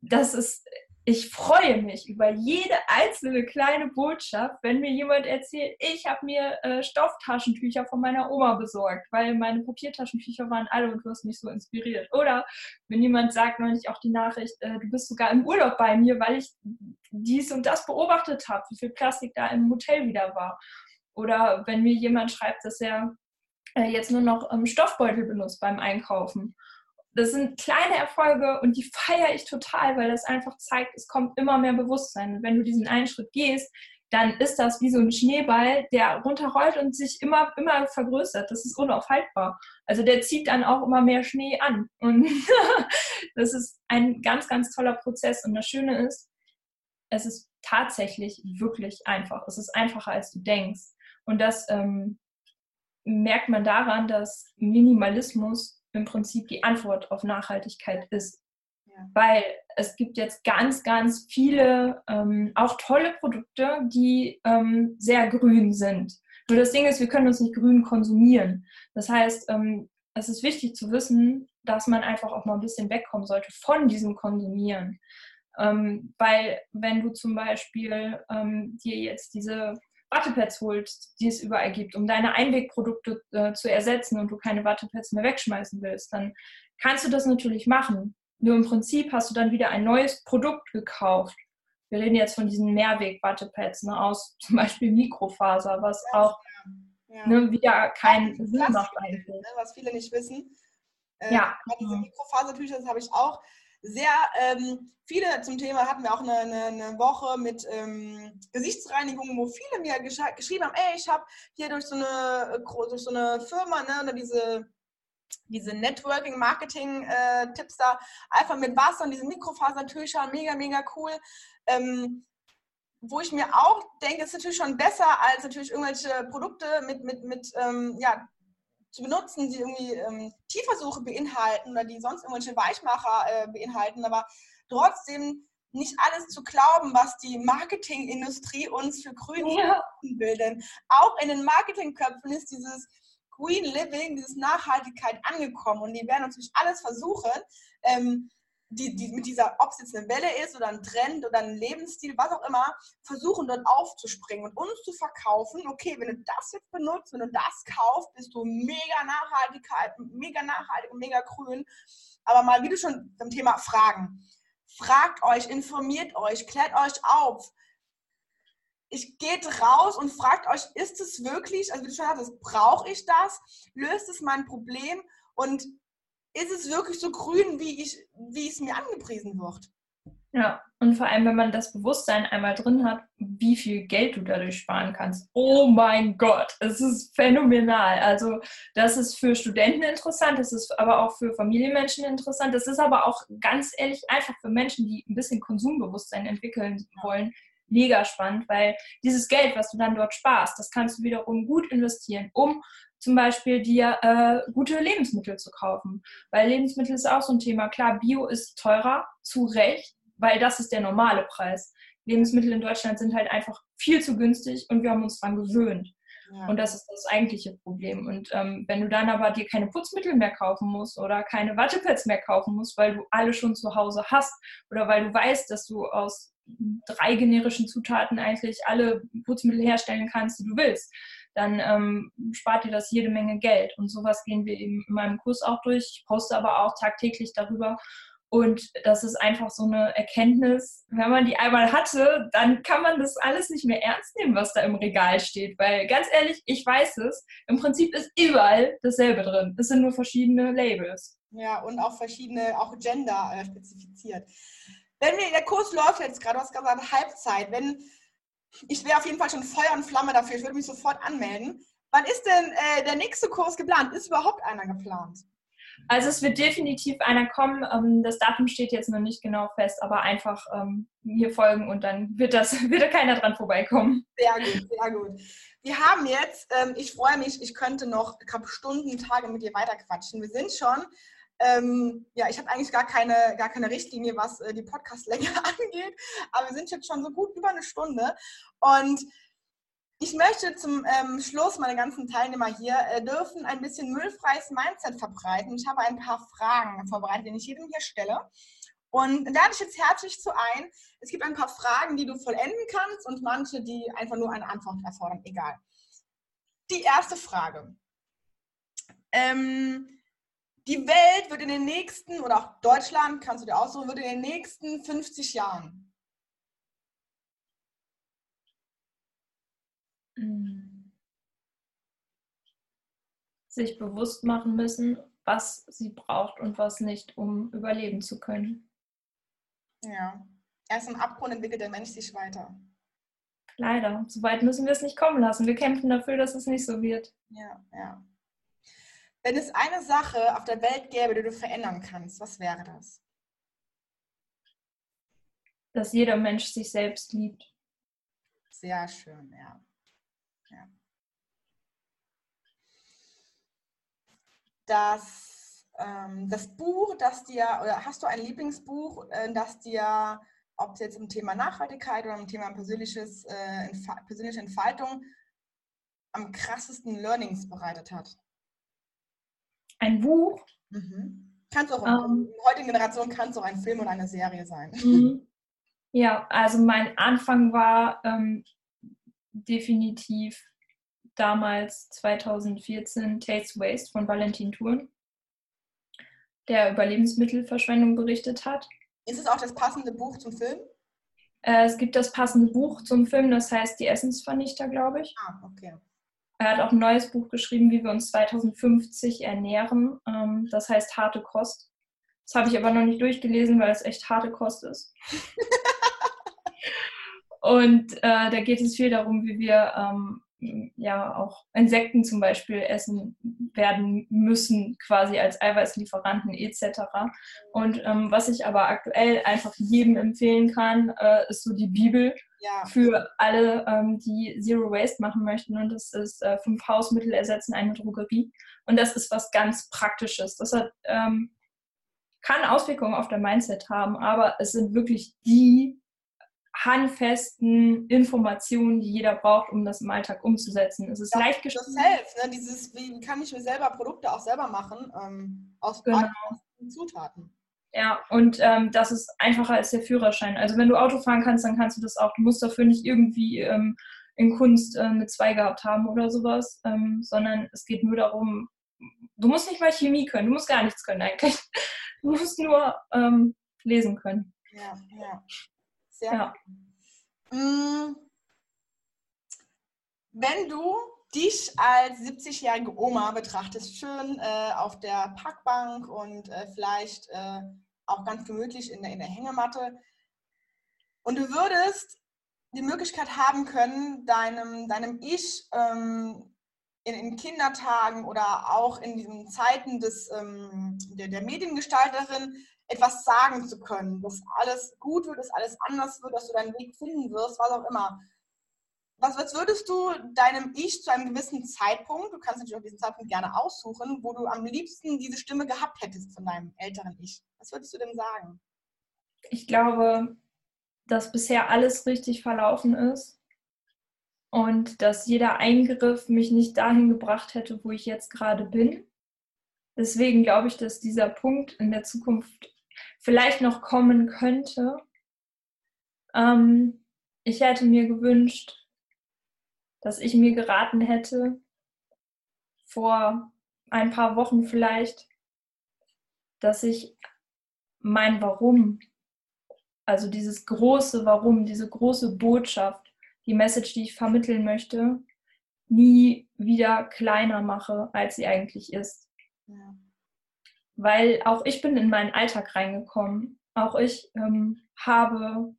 das ist, ich freue mich über jede einzelne kleine Botschaft, wenn mir jemand erzählt, ich habe mir äh, Stofftaschentücher von meiner Oma besorgt, weil meine Papiertaschentücher waren alle und du hast mich so inspiriert. Oder wenn jemand sagt neulich auch die Nachricht, äh, du bist sogar im Urlaub bei mir, weil ich dies und das beobachtet habe, wie viel Plastik da im Hotel wieder war. Oder wenn mir jemand schreibt, dass er äh, jetzt nur noch ähm, Stoffbeutel benutzt beim Einkaufen das sind kleine Erfolge und die feiere ich total, weil das einfach zeigt, es kommt immer mehr Bewusstsein. Und wenn du diesen einen Schritt gehst, dann ist das wie so ein Schneeball, der runterrollt und sich immer, immer vergrößert. Das ist unaufhaltbar. Also der zieht dann auch immer mehr Schnee an. Und das ist ein ganz, ganz toller Prozess. Und das Schöne ist, es ist tatsächlich wirklich einfach. Es ist einfacher, als du denkst. Und das ähm, merkt man daran, dass Minimalismus im Prinzip die Antwort auf Nachhaltigkeit ist. Ja. Weil es gibt jetzt ganz, ganz viele ähm, auch tolle Produkte, die ähm, sehr grün sind. Nur das Ding ist, wir können uns nicht grün konsumieren. Das heißt, ähm, es ist wichtig zu wissen, dass man einfach auch mal ein bisschen wegkommen sollte von diesem Konsumieren. Ähm, weil wenn du zum Beispiel ähm, dir jetzt diese Wattepads holst, die es überall gibt, um deine Einwegprodukte äh, zu ersetzen und du keine Wattepads mehr wegschmeißen willst, dann kannst du das natürlich machen. Nur im Prinzip hast du dann wieder ein neues Produkt gekauft. Wir reden jetzt von diesen Mehrweg-Wattepads ne, aus zum Beispiel Mikrofaser, was auch ja. ne, wieder keinen Sinn macht eigentlich. Ne, was viele nicht wissen. Äh, ja. Diese Mikrofasertücher, das habe ich auch sehr ähm, viele zum Thema hatten wir auch eine, eine, eine Woche mit ähm, Gesichtsreinigung, wo viele mir gesch geschrieben haben, ey, ich habe hier durch so eine durch so eine Firma, ne, diese diese Networking-Marketing-Tipps äh, da, einfach mit Wasser und diesen Mikrofasertüchern, mega, mega cool. Ähm, wo ich mir auch denke, ist natürlich schon besser als natürlich irgendwelche Produkte mit, mit, mit ähm, ja, zu benutzen, die irgendwie ähm, Tierversuche beinhalten oder die sonst irgendwelche Weichmacher äh, beinhalten, aber trotzdem nicht alles zu glauben, was die Marketingindustrie uns für grün ja. bilden. Auch in den Marketingköpfen ist dieses Green Living, diese Nachhaltigkeit angekommen und die werden natürlich alles versuchen, ähm, die, die, mit dieser, ob es jetzt eine Welle ist oder ein Trend oder ein Lebensstil, was auch immer, versuchen dort aufzuspringen und uns zu verkaufen, okay, wenn du das jetzt benutzt, wenn du das kaufst, bist du mega nachhaltig, mega nachhaltig und mega grün. Aber mal, wie du schon beim Thema Fragen. Fragt euch, informiert euch, klärt euch auf. Ich geht raus und fragt euch, ist es wirklich, also wie du schon hast, brauche ich das? Löst es mein Problem? Und ist es wirklich so grün, wie, ich, wie es mir angepriesen wird. Ja, und vor allem, wenn man das Bewusstsein einmal drin hat, wie viel Geld du dadurch sparen kannst. Oh mein Gott, es ist phänomenal. Also das ist für Studenten interessant, das ist aber auch für Familienmenschen interessant. Das ist aber auch ganz ehrlich einfach für Menschen, die ein bisschen Konsumbewusstsein entwickeln wollen, mega spannend, weil dieses Geld, was du dann dort sparst, das kannst du wiederum gut investieren, um zum Beispiel dir äh, gute Lebensmittel zu kaufen. Weil Lebensmittel ist auch so ein Thema. Klar, Bio ist teurer, zu Recht, weil das ist der normale Preis. Lebensmittel in Deutschland sind halt einfach viel zu günstig und wir haben uns daran gewöhnt. Ja. Und das ist das eigentliche Problem. Und ähm, wenn du dann aber dir keine Putzmittel mehr kaufen musst oder keine Wattepads mehr kaufen musst, weil du alle schon zu Hause hast oder weil du weißt, dass du aus drei generischen Zutaten eigentlich alle Putzmittel herstellen kannst, die du willst, dann ähm, spart ihr das jede Menge Geld. Und sowas gehen wir eben in meinem Kurs auch durch. Ich poste aber auch tagtäglich darüber. Und das ist einfach so eine Erkenntnis, wenn man die einmal hatte, dann kann man das alles nicht mehr ernst nehmen, was da im Regal steht. Weil ganz ehrlich, ich weiß es, im Prinzip ist überall dasselbe drin. Es sind nur verschiedene Labels. Ja, und auch verschiedene, auch Gender äh, spezifiziert. Wenn wir, der Kurs läuft jetzt gerade, du hast gesagt, Halbzeit, wenn ich wäre auf jeden Fall schon Feuer und Flamme dafür. Ich würde mich sofort anmelden. Wann ist denn äh, der nächste Kurs geplant? Ist überhaupt einer geplant? Also es wird definitiv einer kommen. Ähm, das Datum steht jetzt noch nicht genau fest, aber einfach ähm, hier folgen und dann wird das wird da keiner dran vorbeikommen. Sehr gut, sehr gut. Wir haben jetzt, ähm, ich freue mich, ich könnte noch Stunden, Tage mit dir weiterquatschen. Wir sind schon ähm, ja, ich habe eigentlich gar keine, gar keine Richtlinie, was äh, die Podcastlänge angeht, aber wir sind jetzt schon so gut über eine Stunde. Und ich möchte zum ähm, Schluss, meine ganzen Teilnehmer hier, äh, dürfen ein bisschen müllfreies Mindset verbreiten. Ich habe ein paar Fragen vorbereitet, die ich jedem hier stelle. Und lade ich jetzt herzlich zu ein. Es gibt ein paar Fragen, die du vollenden kannst und manche, die einfach nur eine Antwort erfordern. Egal. Die erste Frage. Ähm, die Welt wird in den nächsten, oder auch Deutschland, kannst du dir aussuchen, wird in den nächsten 50 Jahren. Sich bewusst machen müssen, was sie braucht und was nicht, um überleben zu können. Ja. Erst im Abgrund entwickelt der Mensch sich weiter. Leider. So weit müssen wir es nicht kommen lassen. Wir kämpfen dafür, dass es nicht so wird. Ja, ja. Wenn es eine Sache auf der Welt gäbe, die du verändern kannst, was wäre das? Dass jeder Mensch sich selbst liebt. Sehr schön, ja. ja. Das, ähm, das Buch, das dir, oder hast du ein Lieblingsbuch, äh, das dir, ob es jetzt um Thema Nachhaltigkeit oder um Thema persönliches, äh, persönliche Entfaltung, am krassesten Learnings bereitet hat? Ein Buch. Mhm. Kannst auch ähm, in der heutigen Generation kann es auch ein Film oder eine Serie sein. Mhm. Ja, also mein Anfang war ähm, definitiv damals 2014 Taste Waste von Valentin Thurn, der über Lebensmittelverschwendung berichtet hat. Ist es auch das passende Buch zum Film? Äh, es gibt das passende Buch zum Film, das heißt Die Essensvernichter, glaube ich. Ah, okay. Er hat auch ein neues Buch geschrieben, wie wir uns 2050 ernähren. Ähm, das heißt harte Kost. Das habe ich aber noch nicht durchgelesen, weil es echt harte Kost ist. Und äh, da geht es viel darum, wie wir ähm, ja auch Insekten zum Beispiel essen werden müssen, quasi als Eiweißlieferanten etc. Und ähm, was ich aber aktuell einfach jedem empfehlen kann, äh, ist so die Bibel ja. für alle, ähm, die Zero Waste machen möchten. Und das ist äh, fünf Hausmittel ersetzen eine Drogerie. Und das ist was ganz Praktisches. Das hat ähm, kann Auswirkungen auf dein Mindset haben, aber es sind wirklich die handfesten Informationen, die jeder braucht, um das im Alltag umzusetzen. Es ist ja, leicht. Selbst, ne? Dieses, wie kann ich mir selber Produkte auch selber machen, ähm, aus genau. Zutaten. Ja, und ähm, das ist einfacher als der Führerschein. Also wenn du Auto fahren kannst, dann kannst du das auch. Du musst dafür nicht irgendwie ähm, in Kunst äh, eine 2 gehabt haben oder sowas, ähm, sondern es geht nur darum, du musst nicht mal Chemie können, du musst gar nichts können eigentlich. Du musst nur ähm, lesen können. Ja, ja. Sehr ja. Mm. Wenn du dich als 70-jährige Oma betrachtest, schön äh, auf der Parkbank und äh, vielleicht äh, auch ganz gemütlich in der, in der Hängematte, und du würdest die Möglichkeit haben können, deinem, deinem Ich ähm, in, in, Kindertagen oder auch in diesen Zeiten des, ähm, der, der Mediengestalterin etwas sagen zu können, dass alles gut wird, dass alles anders wird, dass du deinen Weg finden wirst, was auch immer. Was, was würdest du deinem Ich zu einem gewissen Zeitpunkt, du kannst natürlich auch diesen Zeitpunkt gerne aussuchen, wo du am liebsten diese Stimme gehabt hättest von deinem älteren Ich? Was würdest du denn sagen? Ich glaube, dass bisher alles richtig verlaufen ist und dass jeder Eingriff mich nicht dahin gebracht hätte, wo ich jetzt gerade bin. Deswegen glaube ich, dass dieser Punkt in der Zukunft vielleicht noch kommen könnte. Ähm, ich hätte mir gewünscht, dass ich mir geraten hätte, vor ein paar Wochen vielleicht, dass ich mein Warum, also dieses große Warum, diese große Botschaft, die Message, die ich vermitteln möchte, nie wieder kleiner mache, als sie eigentlich ist. Ja weil auch ich bin in meinen Alltag reingekommen. Auch ich ähm, habe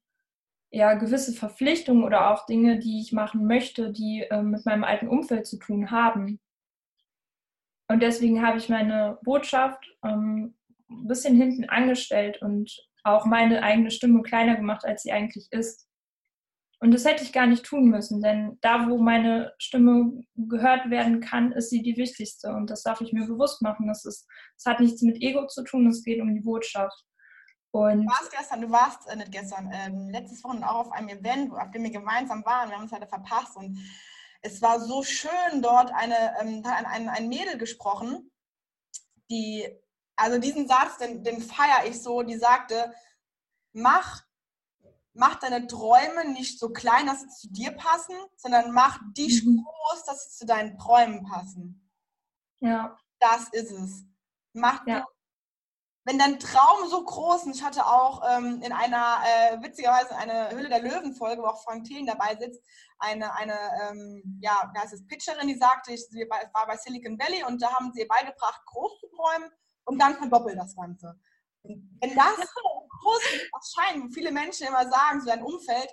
ja gewisse Verpflichtungen oder auch Dinge, die ich machen möchte, die ähm, mit meinem alten Umfeld zu tun haben. Und deswegen habe ich meine Botschaft ähm, ein bisschen hinten angestellt und auch meine eigene Stimme kleiner gemacht, als sie eigentlich ist. Und das hätte ich gar nicht tun müssen, denn da, wo meine Stimme gehört werden kann, ist sie die wichtigste. Und das darf ich mir bewusst machen. Das, ist, das hat nichts mit Ego zu tun, es geht um die Botschaft. Und du warst gestern, du warst äh, nicht gestern, ähm, letztes Wochenende auch auf einem Event, auf dem wir gemeinsam waren. Wir haben uns halt verpasst und es war so schön dort eine, ähm, ein, ein, ein Mädel gesprochen, die, also diesen Satz, den, den feiere ich so, die sagte, mach mach deine Träume nicht so klein, dass sie zu dir passen, sondern mach dich mhm. groß, dass sie zu deinen Träumen passen. Ja. Das ist es. Mach ja. Wenn dein Traum so groß ist, ich hatte auch ähm, in einer, äh, witzigerweise eine Höhle der Löwen-Folge, wo auch Frank Thelen dabei sitzt, eine, eine ähm, ja, wie heißt es, Pitcherin, die sagte, ich, sie war bei Silicon Valley und da haben sie ihr beigebracht, groß zu träumen und dann verdoppelt das Ganze. Wenn das groß erscheint, wo viele Menschen immer sagen, so dein Umfeld,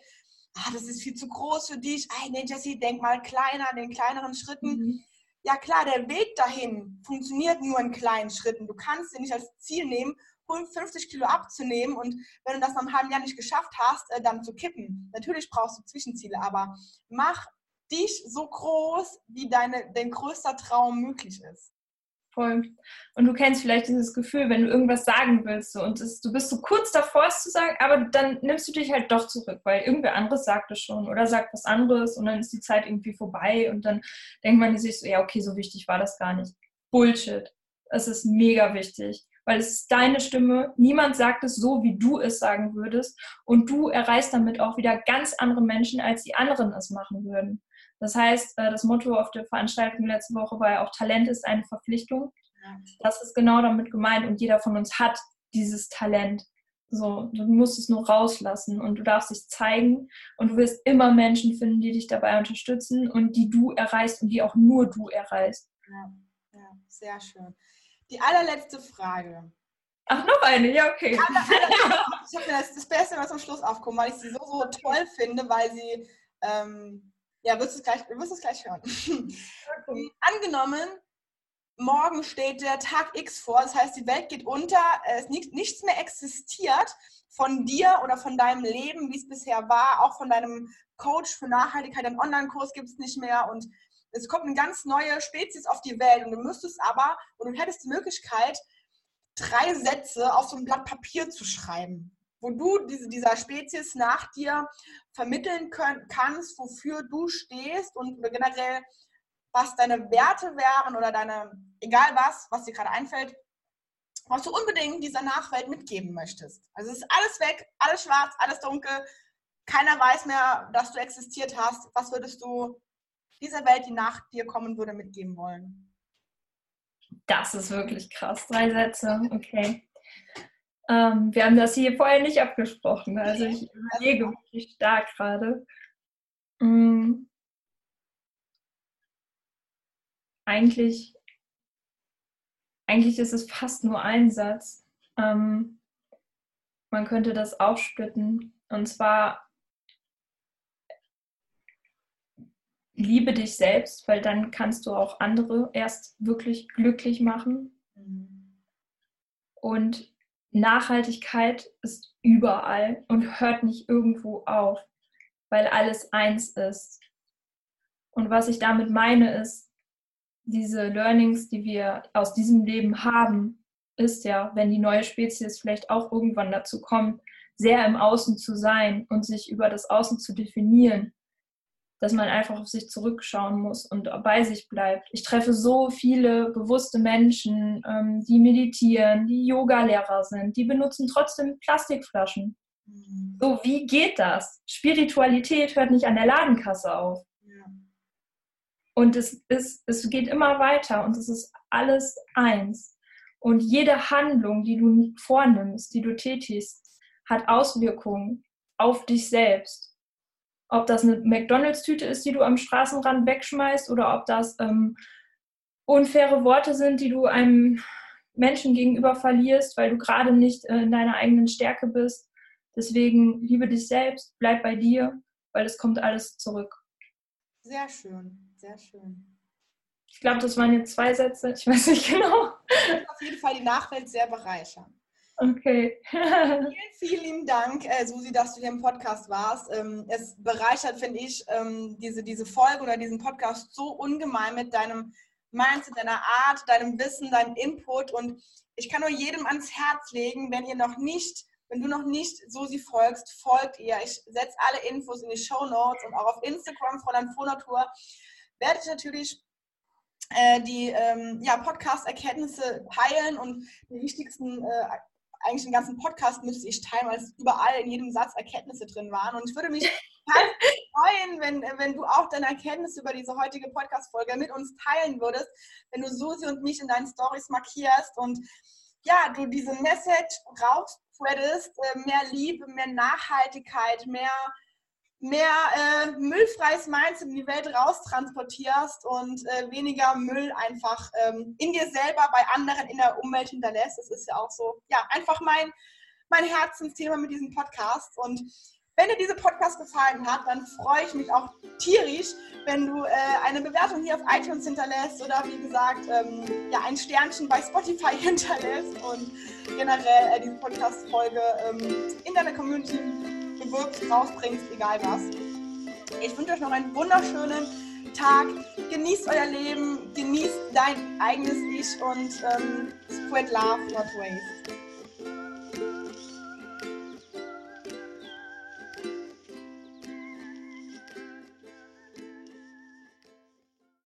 ah, das ist viel zu groß für dich, hey, nee, Jessie, denk mal kleiner, in den kleineren Schritten. Mhm. Ja klar, der Weg dahin funktioniert nur in kleinen Schritten. Du kannst dir nicht als Ziel nehmen, 50 Kilo abzunehmen und wenn du das nach einem halben Jahr nicht geschafft hast, äh, dann zu kippen. Natürlich brauchst du Zwischenziele, aber mach dich so groß, wie deine, dein größter Traum möglich ist. Voll. Und du kennst vielleicht dieses Gefühl, wenn du irgendwas sagen willst so, und es, du bist so kurz davor, es zu sagen, aber dann nimmst du dich halt doch zurück, weil irgendwer anderes sagt es schon oder sagt was anderes und dann ist die Zeit irgendwie vorbei und dann denkt man sich so, ja, okay, so wichtig war das gar nicht. Bullshit. Es ist mega wichtig, weil es ist deine Stimme. Niemand sagt es so, wie du es sagen würdest und du erreichst damit auch wieder ganz andere Menschen, als die anderen es machen würden. Das heißt, äh, das Motto auf der Veranstaltung letzte Woche war ja auch, Talent ist eine Verpflichtung. Das ist genau damit gemeint und jeder von uns hat dieses Talent. So, du musst es nur rauslassen und du darfst dich zeigen und du wirst immer Menschen finden, die dich dabei unterstützen und die du erreichst und die auch nur du erreichst. Ja, ja sehr schön. Die allerletzte Frage. Ach, noch eine, ja, okay. ich habe mir das, das Beste mal zum Schluss aufgekommen, weil ich sie so, so toll finde, weil sie ähm, ja, wirst es gleich, wirst es gleich hören. Okay. Angenommen, morgen steht der Tag X vor, das heißt, die Welt geht unter, es nicht, nichts mehr existiert von dir oder von deinem Leben, wie es bisher war, auch von deinem Coach für Nachhaltigkeit, einen Online-Kurs gibt es nicht mehr und es kommt eine ganz neue Spezies auf die Welt und du müsstest aber, und du hättest die Möglichkeit, drei Sätze auf so ein Blatt Papier zu schreiben, wo du diese, dieser Spezies nach dir vermitteln können, kannst, wofür du stehst und generell, was deine Werte wären oder deine, egal was, was dir gerade einfällt, was du unbedingt dieser Nachwelt mitgeben möchtest. Also es ist alles weg, alles schwarz, alles dunkel, keiner weiß mehr, dass du existiert hast. Was würdest du dieser Welt, die nach dir kommen würde, mitgeben wollen? Das ist wirklich krass. Drei Sätze, okay. Ähm, wir haben das hier vorher nicht abgesprochen. Also ich überlege wirklich stark gerade. Mhm. Eigentlich, eigentlich ist es fast nur ein Satz. Ähm, man könnte das aufsplitten. Und zwar liebe dich selbst, weil dann kannst du auch andere erst wirklich glücklich machen. Mhm. Und Nachhaltigkeit ist überall und hört nicht irgendwo auf, weil alles eins ist. Und was ich damit meine, ist, diese Learnings, die wir aus diesem Leben haben, ist ja, wenn die neue Spezies vielleicht auch irgendwann dazu kommt, sehr im Außen zu sein und sich über das Außen zu definieren dass man einfach auf sich zurückschauen muss und bei sich bleibt. Ich treffe so viele bewusste Menschen, ähm, die meditieren, die Yoga-Lehrer sind, die benutzen trotzdem Plastikflaschen. Mhm. So, wie geht das? Spiritualität hört nicht an der Ladenkasse auf. Ja. Und es, ist, es geht immer weiter und es ist alles eins. Und jede Handlung, die du vornimmst, die du tätigst, hat Auswirkungen auf dich selbst ob das eine McDonalds-Tüte ist, die du am Straßenrand wegschmeißt oder ob das ähm, unfaire Worte sind, die du einem Menschen gegenüber verlierst, weil du gerade nicht äh, in deiner eigenen Stärke bist. Deswegen liebe dich selbst, bleib bei dir, weil es kommt alles zurück. Sehr schön, sehr schön. Ich glaube, das waren jetzt zwei Sätze, ich weiß nicht genau. Auf jeden Fall die Nachwelt sehr bereichern. Okay. vielen, vielen Dank, äh, Susi, dass du hier im Podcast warst. Ähm, es bereichert, finde ich, ähm, diese, diese Folge oder diesen Podcast so ungemein mit deinem Mindset, deiner Art, deinem Wissen, deinem Input. Und ich kann nur jedem ans Herz legen, wenn ihr noch nicht, wenn du noch nicht Susi folgst, folgt ihr. Ich setze alle Infos in die Show Notes und auch auf Instagram, Fräulein Frohnatur, werde ich natürlich äh, die ähm, ja, Podcast-Erkenntnisse teilen und die wichtigsten äh, eigentlich den ganzen Podcast müsste ich teilen, weil es überall in jedem Satz Erkenntnisse drin waren. Und ich würde mich freuen, wenn, wenn du auch deine Erkenntnisse über diese heutige Podcast-Folge mit uns teilen würdest, wenn du Susi und mich in deinen Stories markierst und ja, du diese Message rausspreadest, äh, mehr Liebe, mehr Nachhaltigkeit, mehr mehr äh, müllfreies Mindset in die Welt raustransportierst und äh, weniger Müll einfach ähm, in dir selber, bei anderen in der Umwelt hinterlässt. Das ist ja auch so, ja, einfach mein, mein Herzensthema mit diesem Podcast. Und wenn dir dieser Podcast gefallen hat, dann freue ich mich auch tierisch, wenn du äh, eine Bewertung hier auf iTunes hinterlässt oder wie gesagt ähm, ja, ein Sternchen bei Spotify hinterlässt und generell äh, diese Podcast-Folge ähm, in deiner Community bewirbst, rausbringst, egal was. Ich wünsche euch noch einen wunderschönen Tag. Genießt euer Leben, genießt dein eigenes Ich und ähm, spread love, not waste.